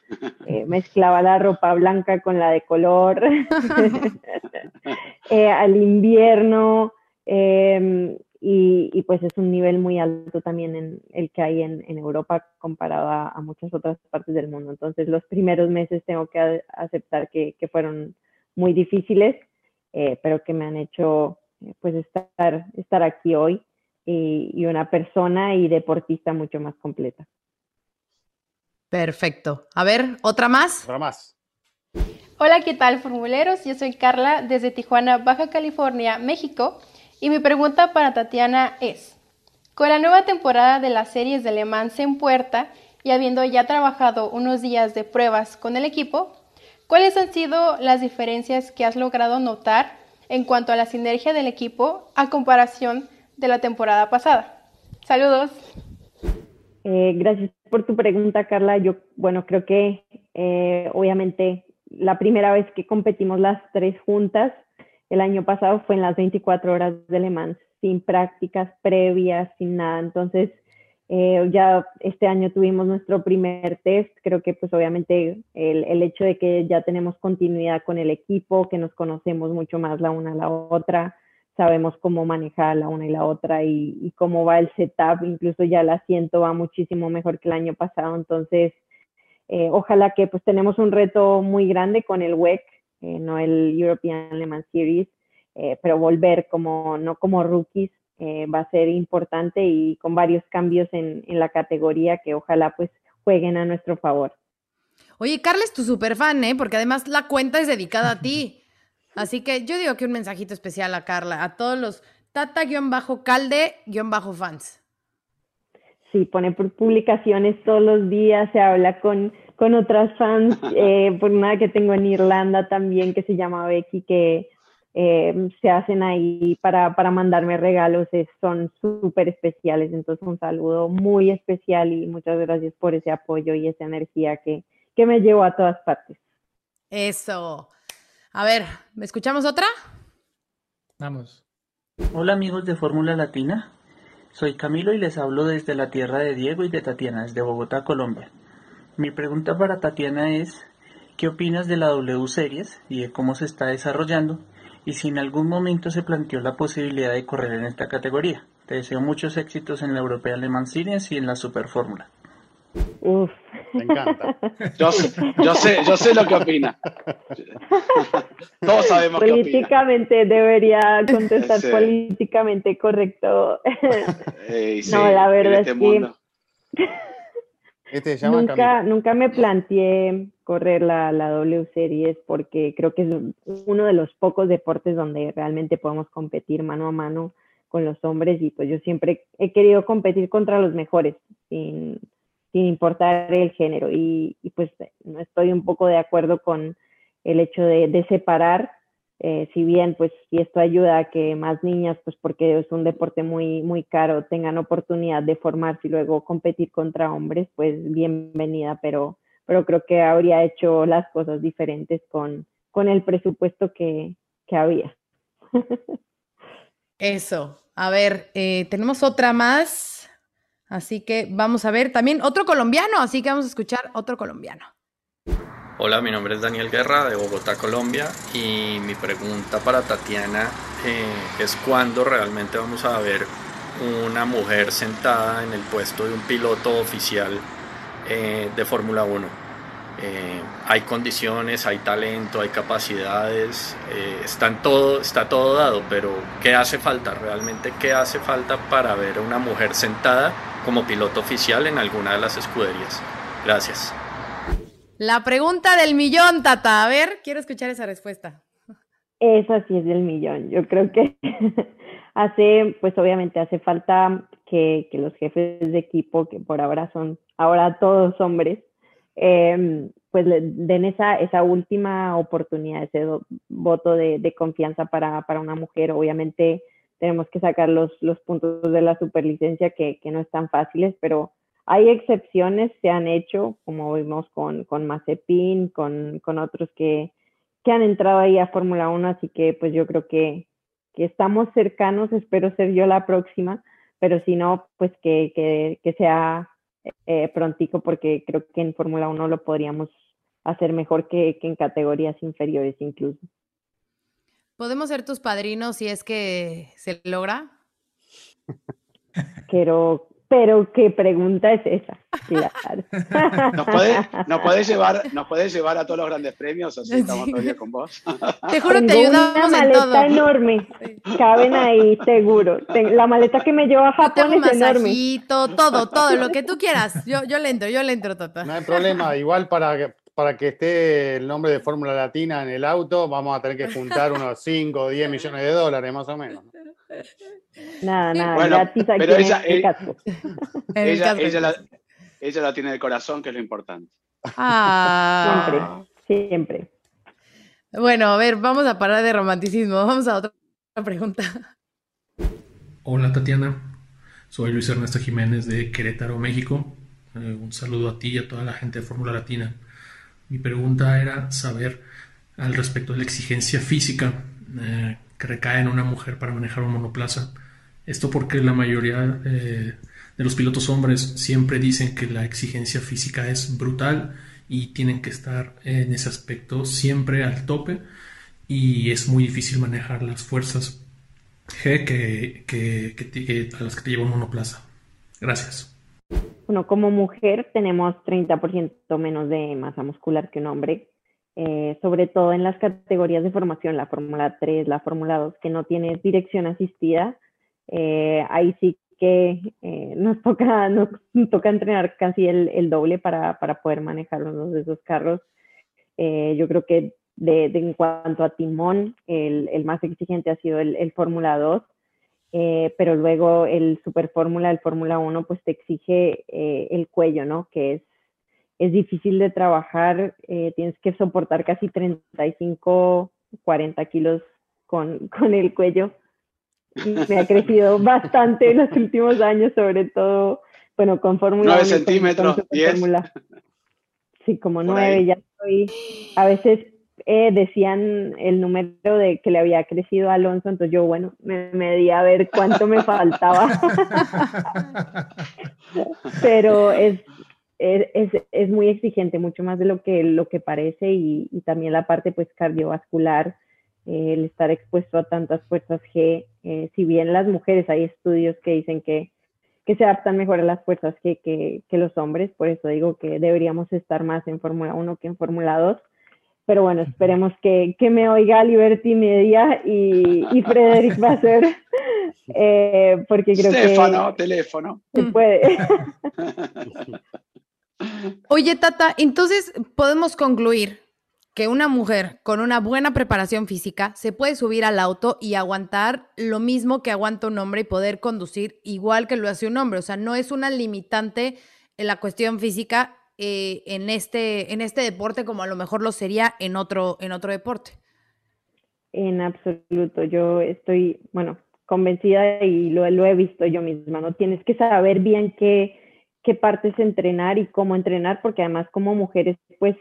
eh, mezclaba la ropa blanca con la de color, eh, al invierno, em, y, y, pues es un nivel muy alto también en el que hay en, en Europa comparado a, a, muchas otras partes del mundo. Entonces los primeros meses tengo que aceptar que, que fueron muy difíciles, eh, pero que me han hecho pues estar, estar aquí hoy y, y, una persona y deportista mucho más completa. Perfecto. A ver, ¿otra más? Otra más. Hola, ¿qué tal, formuleros? Yo soy Carla desde Tijuana, Baja California, México. Y mi pregunta para Tatiana es, Con la nueva temporada de las series de Le Mans en puerta y habiendo ya trabajado unos días de pruebas con el equipo, ¿cuáles han sido las diferencias que has logrado notar en cuanto a la sinergia del equipo a comparación de la temporada pasada? Saludos. Eh, gracias por tu pregunta, Carla. Yo, bueno, creo que eh, obviamente la primera vez que competimos las tres juntas el año pasado fue en las 24 horas de Le Mans, sin prácticas previas, sin nada. Entonces, eh, ya este año tuvimos nuestro primer test. Creo que pues obviamente el, el, hecho de que ya tenemos continuidad con el equipo, que nos conocemos mucho más la una a la otra, sabemos cómo manejar la una y la otra y, cómo va el setup. Incluso ya el asiento va muchísimo mejor que el año pasado. Entonces, eh, ojalá que pues tenemos un reto muy grande con el WEC, eh, no el European Le Mans Series, pero volver como, no como rookies eh, va a ser importante y con varios cambios en, en, la categoría que ojalá pues jueguen a nuestro favor. Oye, Carla es tu super fan, ¿eh? Porque además la cuenta es dedicada a ti. Así que yo digo que un mensajito especial a Carla, a todos los tata-calde-fans. Sí, pone por publicaciones todos los días, se habla con, con otras fans, eh, por una que tengo en Irlanda también que se llama Becky, que eh, se hacen ahí para, para mandarme regalos, es, son súper especiales. Entonces, un saludo muy especial y muchas gracias por ese apoyo y esa energía que, que me llevó a todas partes. Eso. A ver, ¿me escuchamos otra? Vamos. Hola amigos de Fórmula Latina, soy Camilo y les hablo desde la tierra de Diego y de Tatiana, desde Bogotá, Colombia. Mi pregunta para Tatiana es, ¿qué opinas de la W Series y de cómo se está desarrollando? Y si en algún momento se planteó la posibilidad de correr en esta categoría. Te deseo muchos éxitos en la Europea Le Mans Series y en la Super Fórmula. Uf. Me encanta. Yo, yo, sé, yo sé lo que opina. Todos sabemos qué opina. Políticamente debería contestar Sí. políticamente correcto. Ey, sí, no, la verdad este es mundo. que Este se llama nunca, nunca me planteé correr la, la W Series porque creo que es uno de los pocos deportes donde realmente podemos competir mano a mano con los hombres y pues yo siempre he querido competir contra los mejores sin, sin importar el género. Y, y pues no estoy un poco de acuerdo con el hecho de, de separar eh, si bien pues si esto ayuda a que más niñas pues porque es un deporte muy muy caro tengan oportunidad de formarse y luego competir contra hombres pues bienvenida pero pero creo que habría hecho las cosas diferentes con con el presupuesto que, que había Eso. A ver, eh, tenemos otra más. Así que vamos a ver también otro colombiano. Así que vamos a escuchar otro colombiano. Hola, mi nombre es Daniel Guerra de Bogotá, Colombia y mi pregunta para Tatiana eh, es cuándo realmente vamos a ver una mujer sentada en el puesto de un piloto oficial eh, de Fórmula 1. Eh, hay condiciones, hay talento, hay capacidades, están todo, está todo dado, pero ¿qué hace falta realmente? ¿Qué hace falta para ver a una mujer sentada como piloto oficial en alguna de las escuderías? Gracias. La pregunta del millón, Tata. A ver, quiero escuchar esa respuesta. Esa sí es del millón. Yo creo que hace, pues obviamente hace falta que, que, los jefes de equipo, que por ahora son ahora todos hombres, eh, pues le den esa, esa última oportunidad, ese voto de, confianza para, para, una mujer. Obviamente tenemos que sacar los, los puntos de la superlicencia que, que no están fáciles, pero hay excepciones, se han hecho, como vimos con, con Mazepin, con, con otros que, que han entrado ahí a Fórmula 1, así que pues yo creo que, que estamos cercanos, espero ser yo la próxima, pero si no, pues que, que, que sea eh, prontico, porque creo que en Fórmula 1 lo podríamos hacer mejor que, que en categorías inferiores incluso. ¿Podemos ser tus padrinos si es que se logra? Pero, pero qué pregunta es esa, claro. ¿Nos puedes nos llevar, nos puede llevar a todos los grandes premios, así estamos el día con vos. Te juro, Tengo te ayudamos una en maleta todo. enorme, caben ahí seguro. La maleta que me lleva a Japón es enorme. todo, todo, lo que tú quieras. Yo, yo le entro, yo le entro, Tata. No hay problema, igual para que, para que esté el nombre de Fórmula Latina en el auto, vamos a tener que juntar unos 5 o 10 millones de dólares más o menos. Nada, nada, Bueno, pero en ella- el casco. En el Ella, casco. ella, la, ella la tiene de corazón, que es lo importante. Ah. Siempre, siempre. Bueno, a ver, vamos a parar de romanticismo. Vamos a otra pregunta. Hola Tatiana, soy Luis Ernesto Jiménez de Querétaro, México. Eh, un saludo a ti y a toda la gente de Fórmula Latina. Mi pregunta era saber al respecto de la exigencia física eh, que recae en una mujer para manejar un monoplaza. Esto porque la mayoría eh, de los pilotos hombres siempre dicen que la exigencia física es brutal y tienen que estar en ese aspecto siempre al tope y es muy difícil manejar las fuerzas G que, que- que- a las que te lleva un monoplaza. Gracias. Bueno, como mujer tenemos 30% menos de masa muscular que un hombre, eh, sobre todo en las categorías de formación, la Fórmula 3, la Fórmula 2, que no tienes dirección asistida. eh, ahí sí que eh, nos, toca, nos toca entrenar casi el, el doble para, para poder manejar uno de esos carros. Eh, yo creo que de, de- en cuanto a timón, el, el más exigente ha sido el, el Fórmula 2. Eh, pero luego el Super Fórmula, el Fórmula 1, pues te exige eh, el cuello, ¿no? Que es, es difícil de trabajar, eh, tienes que soportar casi 35, 40 kilos con, con el cuello. Me ha crecido bastante en los últimos años, sobre todo, bueno, con Fórmula 1. Nueve y con- centímetros, con Super diez. Fórmula. Sí, como Por nueve, ahí. ya estoy. A veces eh, decían el número de que le había crecido Alonso, entonces yo, bueno, me medí a ver cuánto me faltaba. Pero es, es, es- muy exigente, mucho más de lo que, lo que parece y, y también la parte pues cardiovascular, eh, el estar expuesto a tantas fuerzas G. eh, si bien las mujeres, hay estudios que dicen que, que se adaptan mejor a las fuerzas G que, que los hombres, por eso digo que deberíamos estar más en Fórmula 1 que en Fórmula 2. Pero bueno, esperemos que, que me oiga Liberty Media y, y Frederick Basser, eh, porque creo Teléfono, que teléfono. se puede. Oye, Tata, entonces podemos concluir que una mujer con una buena preparación física se puede subir al auto y aguantar lo mismo que aguanta un hombre y poder conducir igual que lo hace un hombre. O sea, no es una limitante en la cuestión física eh, en, este, en este deporte como a lo mejor lo sería en otro, en otro deporte. En absoluto, yo estoy, bueno, convencida y lo, lo he visto yo misma, ¿no? Tienes que saber bien qué, qué partes entrenar y cómo entrenar, porque además como mujeres, pues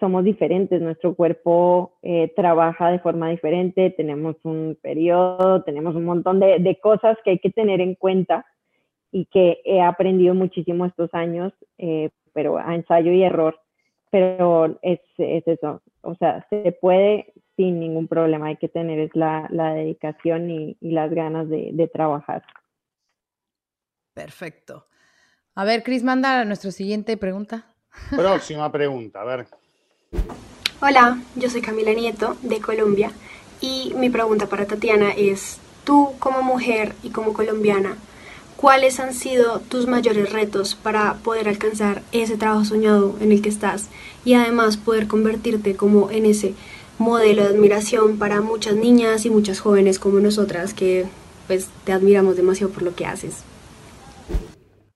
somos diferentes, nuestro cuerpo eh, trabaja de forma diferente, tenemos un periodo, tenemos un montón de, de cosas que hay que tener en cuenta y que he aprendido muchísimo estos años, eh, pero a ensayo y error. Pero es, es eso, o sea, se puede sin ningún problema, hay que tener es la, la dedicación y, y las ganas de, de trabajar. Perfecto. A ver, Cris, manda nuestra siguiente pregunta. Próxima pregunta, a ver. Hola, yo soy Camila Nieto de Colombia y mi pregunta para Tatiana es, tú como mujer y como colombiana, ¿cuáles han sido tus mayores retos para poder alcanzar ese trabajo soñado en el que estás y además poder convertirte como en ese modelo de admiración para muchas niñas y muchas jóvenes como nosotras que pues te admiramos demasiado por lo que haces?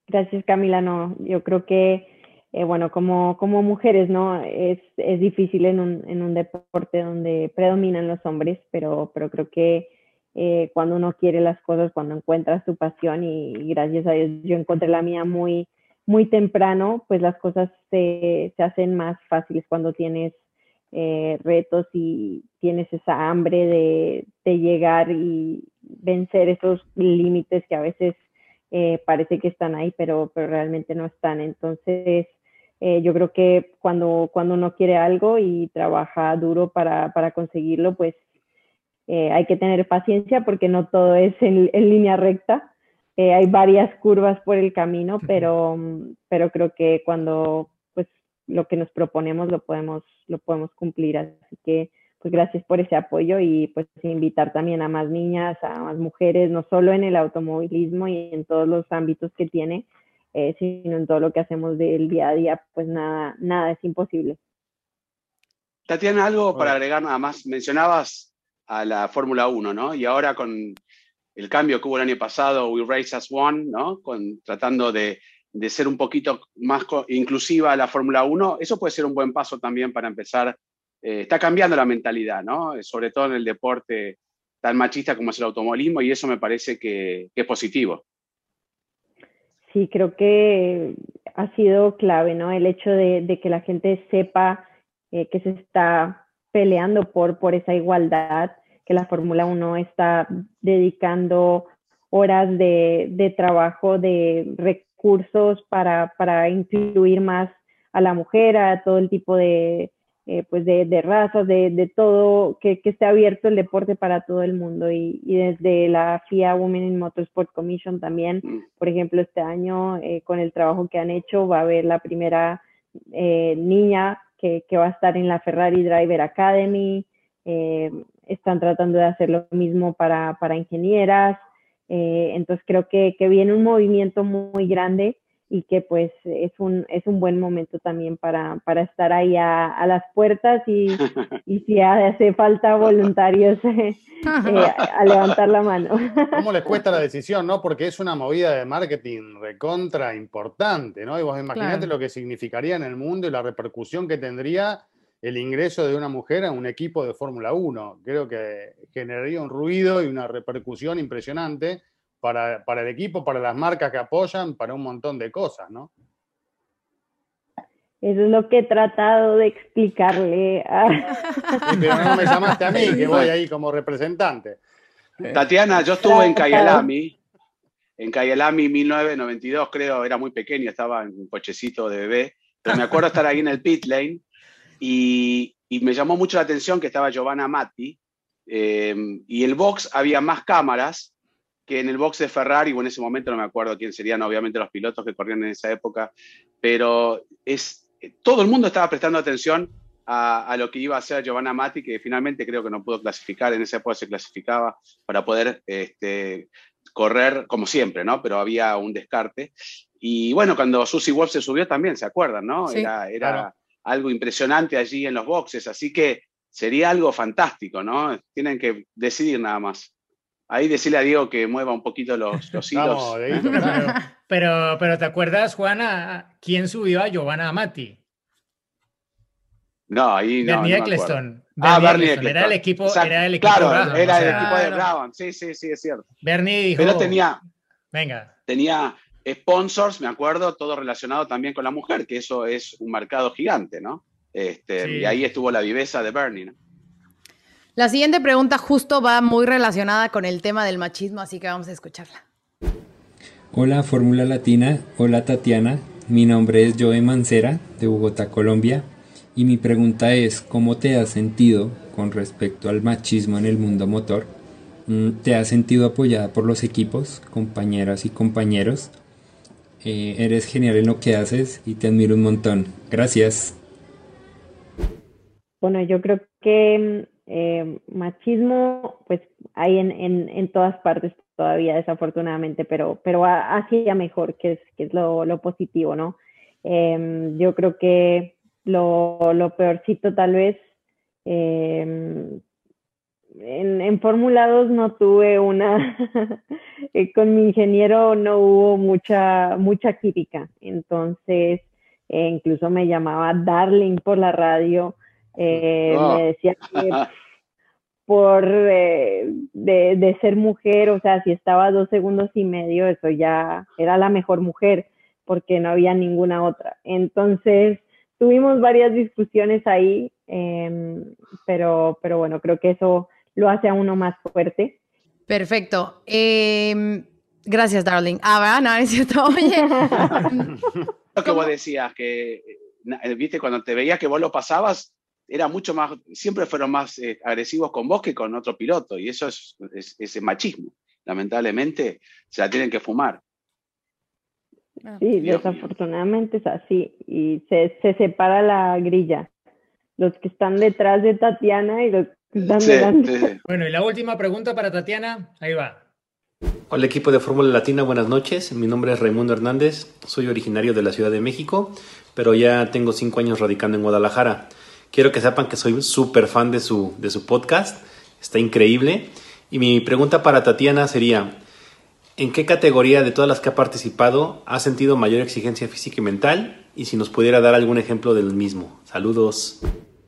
Gracias, Camila. No, yo creo que, eh, bueno, como, como mujeres, ¿no? Es, es difícil en un, en un deporte donde predominan los hombres, pero, pero creo que eh, cuando uno quiere las cosas, cuando encuentra su pasión y, gracias a Dios yo encontré la mía muy, muy temprano, pues las cosas se, se hacen más fáciles cuando tienes eh, retos y tienes esa hambre de, de llegar y vencer esos límites que a veces eh, parece que están ahí, pero, pero realmente no están. Entonces, eh, yo creo que cuando, cuando uno quiere algo y trabaja duro para, para conseguirlo, pues eh, hay que tener paciencia porque no todo es en, en línea recta. Eh, hay varias curvas por el camino, pero, pero creo que cuando pues lo que nos proponemos lo podemos, lo podemos cumplir. Así que pues gracias por ese apoyo y pues invitar también a más niñas, a más mujeres, no solo en el automovilismo y en todos los ámbitos que tiene, eh, sino en todo lo que hacemos del día a día, pues nada, nada es imposible. Tatiana, algo para agregar nada más. Mencionabas a la Fórmula 1, ¿no? Y ahora con el cambio que hubo el año pasado, We Race as One, ¿no? Con, tratando de, de ser un poquito más inclusiva la Fórmula 1, eso puede ser un buen paso también para empezar. Eh, está cambiando la mentalidad, ¿no? Sobre todo en el deporte tan machista como es el automovilismo y eso me parece que, es positivo. Sí, creo que ha sido clave, ¿no? El hecho de, de que la gente sepa eh, que se está peleando por, por esa igualdad, que la Fórmula 1 está dedicando horas de, de trabajo, de recursos para, para, incluir más a la mujer, a todo el tipo de, eh, pues de, de, razas, de, de todo, que, que, esté abierto el deporte para todo el mundo. Y, y, desde la FIA Women in Motorsport Commission también, mm. por ejemplo, este año, eh, con el trabajo que han hecho, va a haber la primera eh, niña que, que, va a estar en la Ferrari Driver Academy. Eh, están tratando de hacer lo mismo para, para ingenieras. Eh, entonces creo que, que, viene un movimiento muy grande y que pues es un, es un buen momento también para, para estar ahí a, a las puertas y, y, si hace falta voluntarios eh, a levantar la mano. ¿Cómo les cuesta la decisión, no? Porque es una movida de marketing recontra importante, ¿no? Y vos imaginate claro. lo que significaría en el mundo y la repercusión que tendría el ingreso de una mujer a un equipo de Fórmula 1. Creo que generaría un ruido y una repercusión impresionante para, para, el equipo, para las marcas que apoyan, para un montón de cosas, ¿no? Eso es lo que he tratado de explicarle. A... Sí, pero no me llamaste a mí, que voy ahí como representante. Tatiana, yo estuve en Cayalami, en Cayalami 1992, creo, era muy pequeño, estaba en un cochecito de bebé, pero me acuerdo estar ahí en el pit lane y, y, me llamó mucho la atención que estaba Giovanna Matti eh, y el box había más cámaras que en el box de Ferrari, o en ese momento no me acuerdo quién serían obviamente los pilotos que corrían en esa época, pero es, todo el mundo estaba prestando atención a, a, lo que iba a hacer Giovanna Matti, que finalmente creo que no pudo clasificar, en esa época se clasificaba para poder este, correr como siempre, ¿no? Pero había un descarte. Y bueno, cuando Susie Wolf se subió también, ¿se acuerdan, no? Sí, era era claro algo impresionante allí en los boxes, así que sería algo fantástico, ¿no? Tienen que decidir nada más. Ahí decirle a Diego que mueva un poquito los, los hilos. Vamos, pero, pero, pero, ¿te acuerdas, Juana, quién subió a Giovanna Amati? No, ahí no. Bernie no Eccleston. Ah, Bernie Bernie Era el equipo, Exacto. era el equipo Claro, era o el equipo de Brabham. Sí, sí, sí, es cierto. Bernie dijo. Pero tenía, Venga. tenía sponsors, me acuerdo, todo relacionado también con la mujer, que eso es un mercado gigante, ¿no? Este, Sí. Y ahí estuvo la viveza de Bernie, ¿no? La siguiente pregunta justo va muy relacionada con el tema del machismo, así que vamos a escucharla. Hola Fórmula Latina, hola Tatiana, mi nombre es Joe Mancera de Bogotá, Colombia, y mi pregunta es, ¿cómo te has sentido con respecto al machismo en el mundo motor? Mm, ¿Te has sentido apoyada por los equipos, compañeras y compañeros? Eh, eres genial en lo que haces y te admiro un montón. Gracias. Bueno, yo creo que eh, machismo, pues hay en, en, en, todas partes todavía, desafortunadamente, pero, pero hacia mejor, que es, que es lo, lo positivo, ¿no? Eh, yo creo que lo, lo peorcito tal vez, eh, en, en Fórmula 2 no tuve una, eh, con mi ingeniero no hubo mucha, mucha química, entonces eh, incluso me llamaba Darling por la radio, eh, Oh. me decía que por eh, de, de, ser mujer, o sea, si estaba dos segundos y medio, eso ya era la mejor mujer, porque no había ninguna otra. Entonces, tuvimos varias discusiones ahí, eh, pero, pero bueno, creo que eso lo hace a uno más fuerte. Perfecto. Eh, gracias, darling. Ah, ¿verdad? No, es cierto. Oye. Lo que vos decías, que, eh, viste, cuando te veía que vos lo pasabas, era mucho más, siempre fueron más eh, agresivos con vos que con otro piloto, y eso es, es, es machismo. Lamentablemente se la tienen que fumar. Sí, Dios desafortunadamente es así, y se, se, separa la grilla. Los que están detrás de Tatiana y los están sí. Sí. Bueno, y la última pregunta para Tatiana, ahí va. Hola equipo de Fórmula Latina, buenas noches. Mi nombre es Raimundo Hernández, soy originario de la Ciudad de México, pero ya tengo cinco años radicando en Guadalajara. Quiero que sepan que soy súper fan de su, de su podcast, está increíble. Y mi pregunta para Tatiana sería, ¿en qué categoría de todas las que ha participado ha sentido mayor exigencia física y mental? Y si nos pudiera dar algún ejemplo del mismo. Saludos.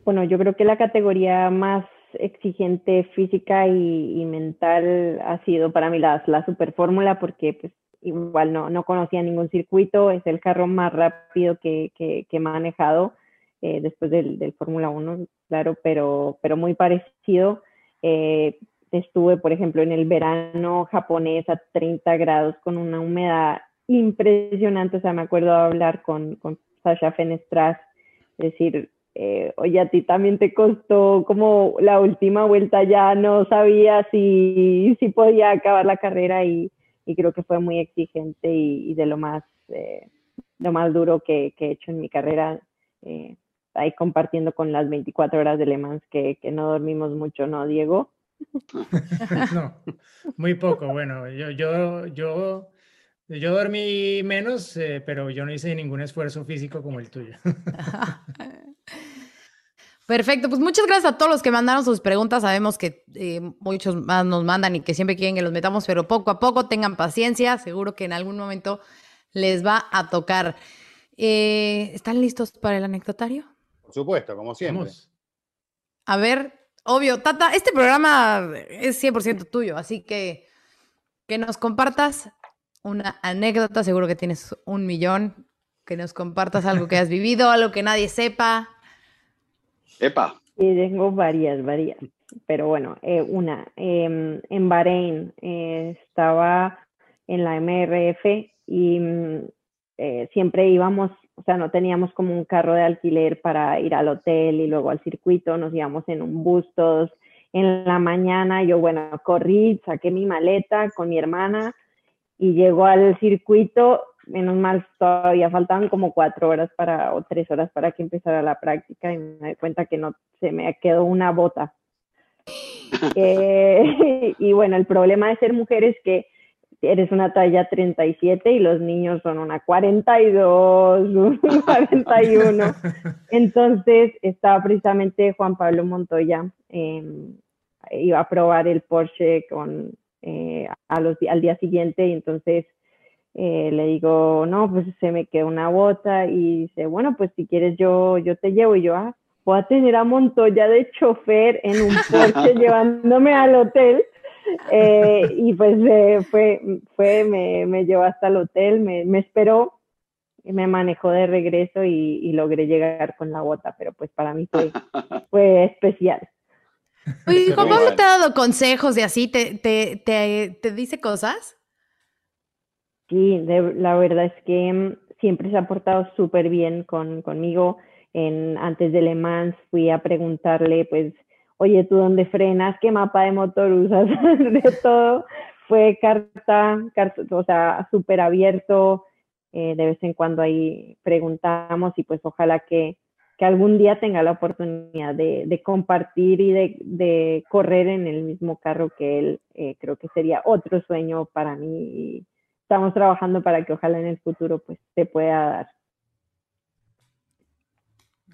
Bueno, yo creo que la categoría más exigente física y, mental ha sido para mí la, la super fórmula porque pues igual no, no conocía ningún circuito, es el carro más rápido que, que, he manejado eh, después del, del Fórmula 1, claro, pero, pero muy parecido. Eh, estuve, por ejemplo, en el verano japonés a 30 grados con una humedad impresionante, o sea, me acuerdo hablar con, con Sasha Fenestras, decir, eh, oye, a ti también te costó como la última vuelta, ya no sabía si, si podía acabar la carrera y, y creo que fue muy exigente y, de lo más, eh, lo más duro que, que, he hecho en mi carrera, eh, ahí compartiendo con las 24 horas de Le Mans que, que no dormimos mucho, ¿no, Diego? no, muy poco. Bueno, yo, yo, yo, yo dormí menos, eh, pero yo no hice ningún esfuerzo físico como el tuyo. Perfecto, pues muchas gracias a todos los que mandaron sus preguntas. Sabemos que eh, muchos más nos mandan y que siempre quieren que los metamos, pero poco a poco tengan paciencia. Seguro que en algún momento les va a tocar. Eh, ¿Están listos para el anecdotario? Por supuesto, como siempre. A ver, obvio, Tata, este programa es 100% tuyo, así que que nos compartas una anécdota. Seguro que tienes un millón. Que nos compartas algo que has vivido, algo que nadie sepa Epa. Sí, tengo varias, varias. Pero bueno, eh, una, em, en Bahrein eh, estaba en la MRF y mm, eh, siempre íbamos, o sea, no teníamos como un carro de alquiler para ir al hotel y luego al circuito, nos íbamos en un bus todos en la mañana. Yo, bueno, corrí, saqué mi maleta con mi hermana y llego al circuito menos mal todavía faltaban como cuatro horas para o tres horas para que empezara la práctica y me di cuenta que no se me quedó una bota. Eh, y bueno, el problema de ser mujer es que eres una talla 37 y los niños son una 42, una 41. Entonces estaba precisamente Juan Pablo Montoya, em, iba a probar el Porsche con, eh, a los, al día siguiente y entonces eh, le digo, no, pues se me quedó una bota y dice, bueno, pues si quieres yo, yo te llevo y yo, ah, voy a tener a Montoya de chofer en un Porsche llevándome al hotel. Eh, y pues eh, fue, fue me, me, llevó hasta el hotel, me, me esperó, me manejó de regreso y, y, logré llegar con la bota, pero pues para mí fue, fue especial. Oye, Juan Pablo te ha dado consejos de así? ¿Te, te, te, te dice cosas? Sí, la verdad es que mm, siempre se ha portado súper bien con, conmigo. En, antes de Le Mans fui a preguntarle, pues, oye, ¿tú dónde frenas? ¿Qué mapa de motor usas? de todo. Fue carta, o sea, súper abierto. Eh, de vez en cuando ahí preguntamos y pues ojalá que, que algún día tenga la oportunidad de, de compartir y de, de, correr en el mismo carro que él. Eh, creo que sería otro sueño para mí estamos trabajando para que ojalá en el futuro pues se pueda dar.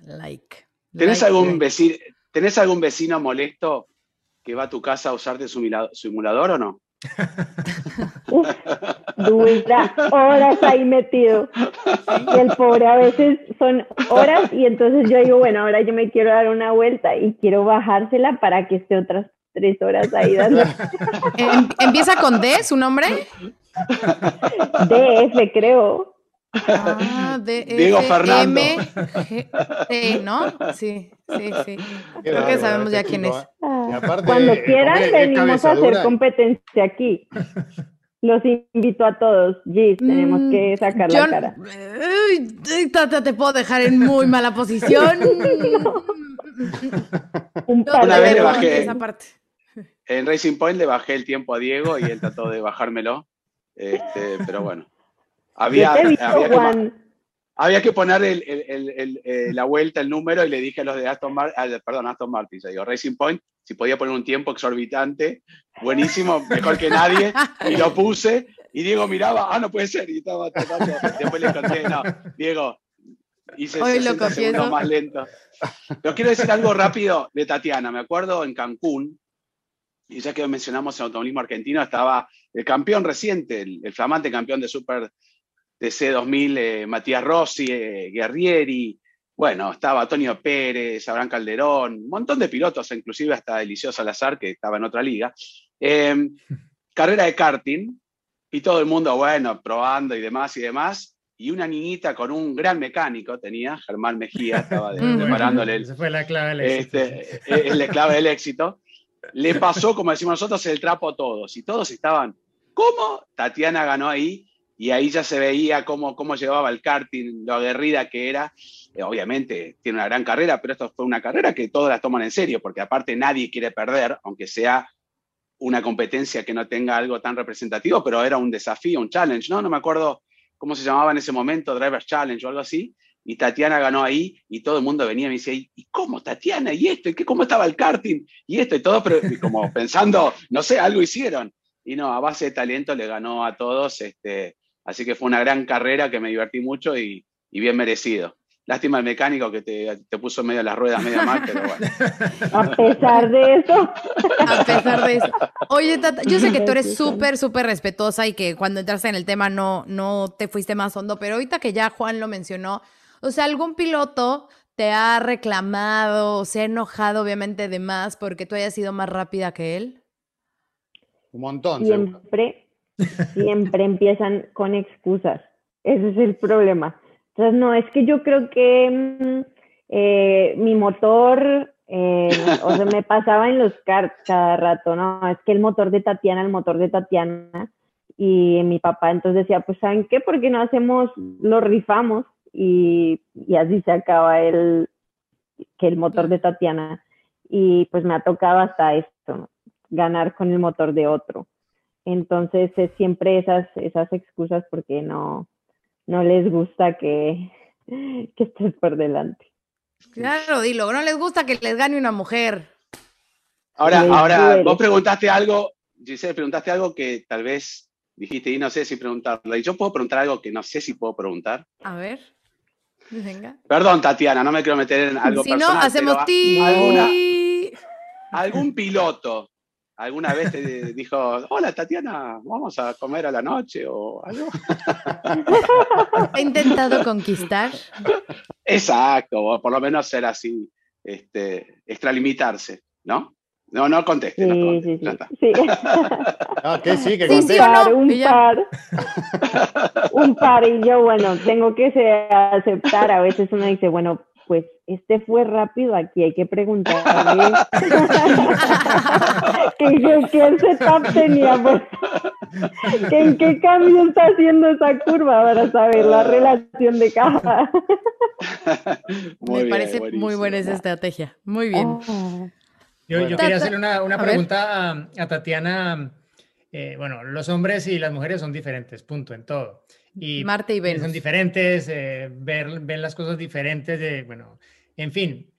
Like. ¿Tenés, algún Vecino, ¿Tenés algún vecino molesto que va a tu casa a usarte su simulador o no? Dura horas ahí metido. Y el pobre a veces son horas y entonces yo digo, bueno, ahora yo me quiero dar una vuelta y quiero bajársela para que esté otras tres horas ahí dando. Em, ¿Empieza con D su nombre? DF, creo. Ah, D Diego Fernando. M ¿no? Sí, sí, sí. Creo que sabemos ya quién es. Cuando quieran, venimos a hacer competencia aquí. Los invito a todos. Gis, tenemos que mm, sacar la cara. Tata, te puedo dejar en muy mala posición. Un par Una vez le bajé. Esa parte. En Racing Point le bajé el tiempo a Diego y él trató de bajármelo. Este, pero bueno. Había, había, que, poner eh, la vuelta, el número, y le dije a los de Aston Martin, perdón, Aston Martin, digo, Racing Point, si podía poner un tiempo exorbitante, buenísimo, mejor que nadie, y lo puse, y Diego miraba, ah, no puede ser, y estaba tratando, después le conté, no, Diego, hice Hoy 60 segundos más lento. Pero quiero decir algo rápido de Tatiana, me acuerdo en Cancún, y ya que mencionamos el automovilismo argentino, estaba el campeón reciente, el, flamante campeón de Super TC 2000, eh, Matías Rossi, eh, Guerrieri, bueno, estaba Antonio Pérez, Abraham Calderón, un montón de pilotos, inclusive hasta Eliseo Salazar, que estaba en otra liga. Em, carrera de karting, y todo el mundo, bueno, probando y demás y demás. Y una niñita con un gran mecánico tenía, Germán Mejía, estaba preparándole. Esa fue la clave del éxito. Este, la clave del éxito le pasó, como decimos nosotros, el trapo a todos. Y todos estaban, ¿cómo? Tatiana ganó ahí y ahí ya se veía cómo, cómo llevaba el karting, lo aguerrida que era. Eh, obviamente tiene una gran carrera, pero esto fue una carrera que todos la toman en serio, porque aparte nadie quiere perder, aunque sea una competencia que no tenga algo tan representativo, pero era un desafío, un challenge, ¿no? No me acuerdo cómo se llamaba en ese momento, Driver's Challenge o algo así, y Tatiana ganó ahí y todo el mundo venía y me decía, ¿y cómo Tatiana? ¿Y esto? ¿Y qué, cómo estaba el karting? Y esto y todo, pero como pensando, no sé, algo hicieron. Y no, a base de talento le ganó a todos, este, así que fue una gran carrera que me divertí mucho y, bien merecido. Lástima el mecánico que te, te puso medio las ruedas, medio mal, pero bueno. A pesar de eso. A pesar de eso. Oye, Tata, yo sé que tú eres súper, súper respetuosa y que cuando entraste en el tema no, no te fuiste más hondo, pero ahorita que ya Juan lo mencionó, o sea, algún piloto te ha reclamado, se ha enojado obviamente de más porque tú hayas sido más rápida que él. Un montón. Siempre, siempre empiezan con excusas. Ese es el problema. Entonces, no, es que yo creo que mm, eh, mi motor, eh, o sea, me pasaba en los karts cada rato, ¿no? Es que el motor de Tatiana, el motor de Tatiana, y mi papá entonces decía, pues, ¿saben qué? ¿Por qué no hacemos, lo rifamos? y, así se acaba el, que el motor de Tatiana. Y pues me ha tocado hasta esto, ganar con el motor de otro. Entonces es siempre esas, esas excusas porque no, no les gusta que, que estés por delante. Claro, dilo, no les gusta que les gane una mujer. Ahora, ahora, vos preguntaste algo, Giselle, preguntaste algo que tal vez dijiste y no sé si preguntarle. yo puedo preguntar algo que no sé si puedo preguntar. A ver. Perdón, Tatiana, no me quiero meter en algo si personal. no, hacemos ti. ¿Algún piloto alguna vez te dijo, hola Tatiana, vamos a comer a la noche o algo? ¿Ha intentado conquistar? Exacto, o por lo menos ser así, este, extralimitarse, ¿no? No, no conteste. Sí, no sí, sí. sí. Ah, que sí, que conteste. un par. un par. Y yo, bueno, tengo que aceptar. A veces uno dice, bueno, pues este fue rápido, aquí hay que preguntarle ¿Qué, qué, setup tenía, pues, ¿en qué cambio está haciendo esa curva para saber la relación de caja. Me parece muy buena esa estrategia, muy bien. Ah. Yo, quería hacerle una, pregunta a, Tatiana. Eh, bueno, los hombres y las mujeres son diferentes, punto, en todo. Y Marte y Venus. Son diferentes, eh, ver, ven las cosas diferentes, de, bueno, en fin.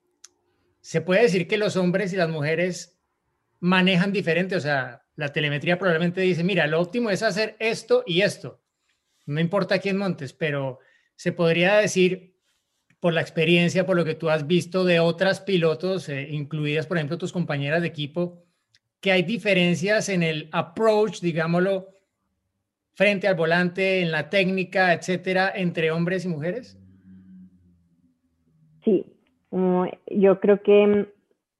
Se puede decir que los hombres y las mujeres manejan diferente, o sea, la telemetría probablemente dice, mira, lo óptimo es hacer esto y esto. No importa quién montes, pero se podría decir, por la experiencia, por lo que tú has visto de otras pilotos, eh, incluidas, por ejemplo, tus compañeras de equipo, que hay diferencias en el approach, digámoslo, frente al volante, en la técnica, etcétera, entre hombres y mujeres? Sí, yo creo que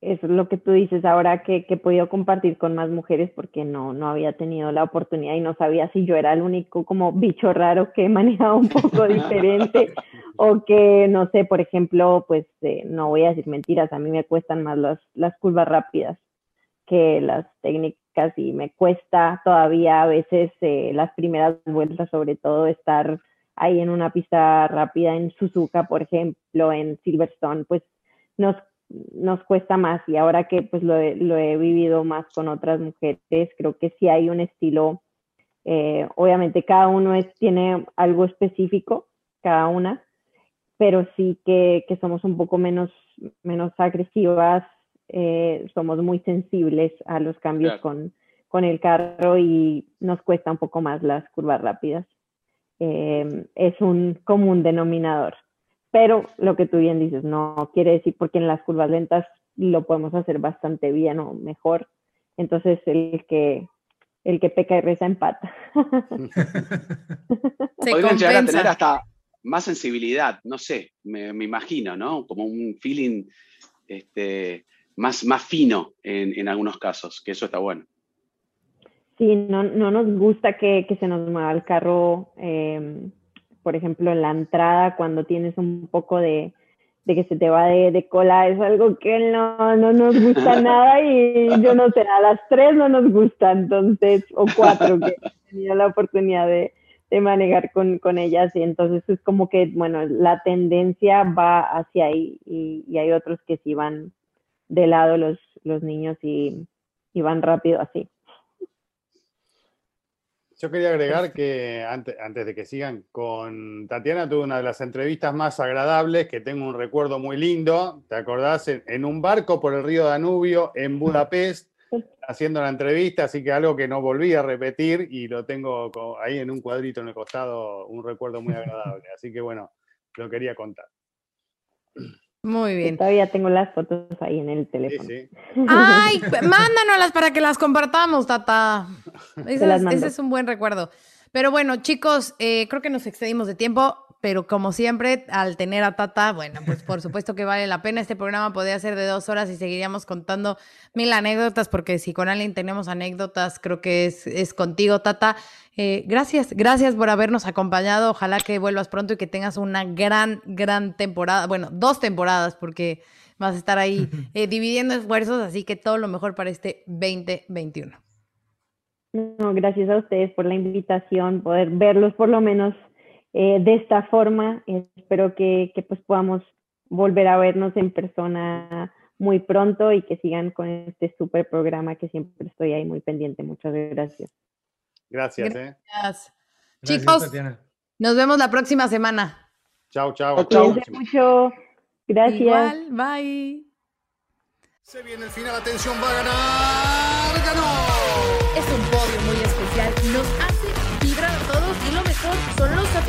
es lo que tú dices ahora que, que, he podido compartir con más mujeres porque no, no había tenido la oportunidad y no sabía si yo era el único como bicho raro que manejaba un poco diferente o que, no sé, por ejemplo, pues eh, no voy a decir mentiras, a mí me cuestan más las, las curvas rápidas que las técnicas y me cuesta todavía a veces eh, las primeras vueltas, sobre todo estar ahí en una pista rápida en Suzuka, por ejemplo, en Silverstone, pues nos nos cuesta más. Y ahora que pues lo he, vivido más con otras mujeres, creo que sí hay un estilo, eh, obviamente cada uno tiene algo específico, cada una, pero sí que, somos un poco menos, menos agresivas, eh, somos muy sensibles a los cambios con, con, el carro y nos cuesta un poco más las curvas rápidas. Eh, es un común denominador. Pero lo que tú bien dices, no quiere decir porque en las curvas lentas lo podemos hacer bastante bien o mejor. entonces el que el que peca y reza empata. Podrían llegar a tener hasta más sensibilidad, no sé, me, imagino, ¿no? Como un feeling este, más, más fino en, algunos casos, que eso está bueno. Sí, no, no nos gusta que, se nos mueva el carro, em, por ejemplo, en la entrada, cuando tienes un poco de, que se te va de, cola, es algo que no, no nos gusta nada y yo no sé, a las tres no nos gusta, entonces, o cuatro, que he tenido la oportunidad de, manejar con, con, ellas y entonces es como que, bueno, la tendencia va hacia ahí y, hay otros que sí van de lado los, los niños y, y van rápido así. Yo quería agregar que antes, antes, de que sigan, con Tatiana tuve una de las entrevistas más agradables, que tengo un recuerdo muy lindo, ¿te acordás? En, un barco por el río Danubio, en Budapest, haciendo la entrevista, así que algo que no volví a repetir y lo tengo ahí en un cuadrito en el costado, un recuerdo muy agradable. Así que bueno, lo quería contar. Muy bien. Todavía tengo las fotos ahí en el teléfono. Ay, mándanoslas para que las compartamos, Tata. Ese, es, un buen recuerdo. Pero bueno, chicos, eh, creo que nos excedimos de tiempo pero como siempre, al tener a Tata, bueno, pues por supuesto que vale la pena. Este programa podría ser de dos horas y seguiríamos contando mil anécdotas, porque si con alguien tenemos anécdotas, creo que es, es contigo, Tata. Eh, gracias, gracias por habernos acompañado. Ojalá que vuelvas pronto y que tengas una gran, gran temporada. Bueno, dos temporadas, porque vas a estar ahí eh, dividiendo esfuerzos, así que todo lo mejor para este 2021. No, gracias a ustedes por la invitación, poder verlos por lo menos eh, de esta forma. Espero que, pues podamos volver a vernos en persona muy pronto y que sigan con este super programa que siempre estoy ahí muy pendiente. Muchas gracias. Gracias. Eh. Chicos, nos vemos la próxima semana. Chao, chao. Chao. mucho. Gracias. Igual, bye. Se viene el final, atención, va a ganar, ganó.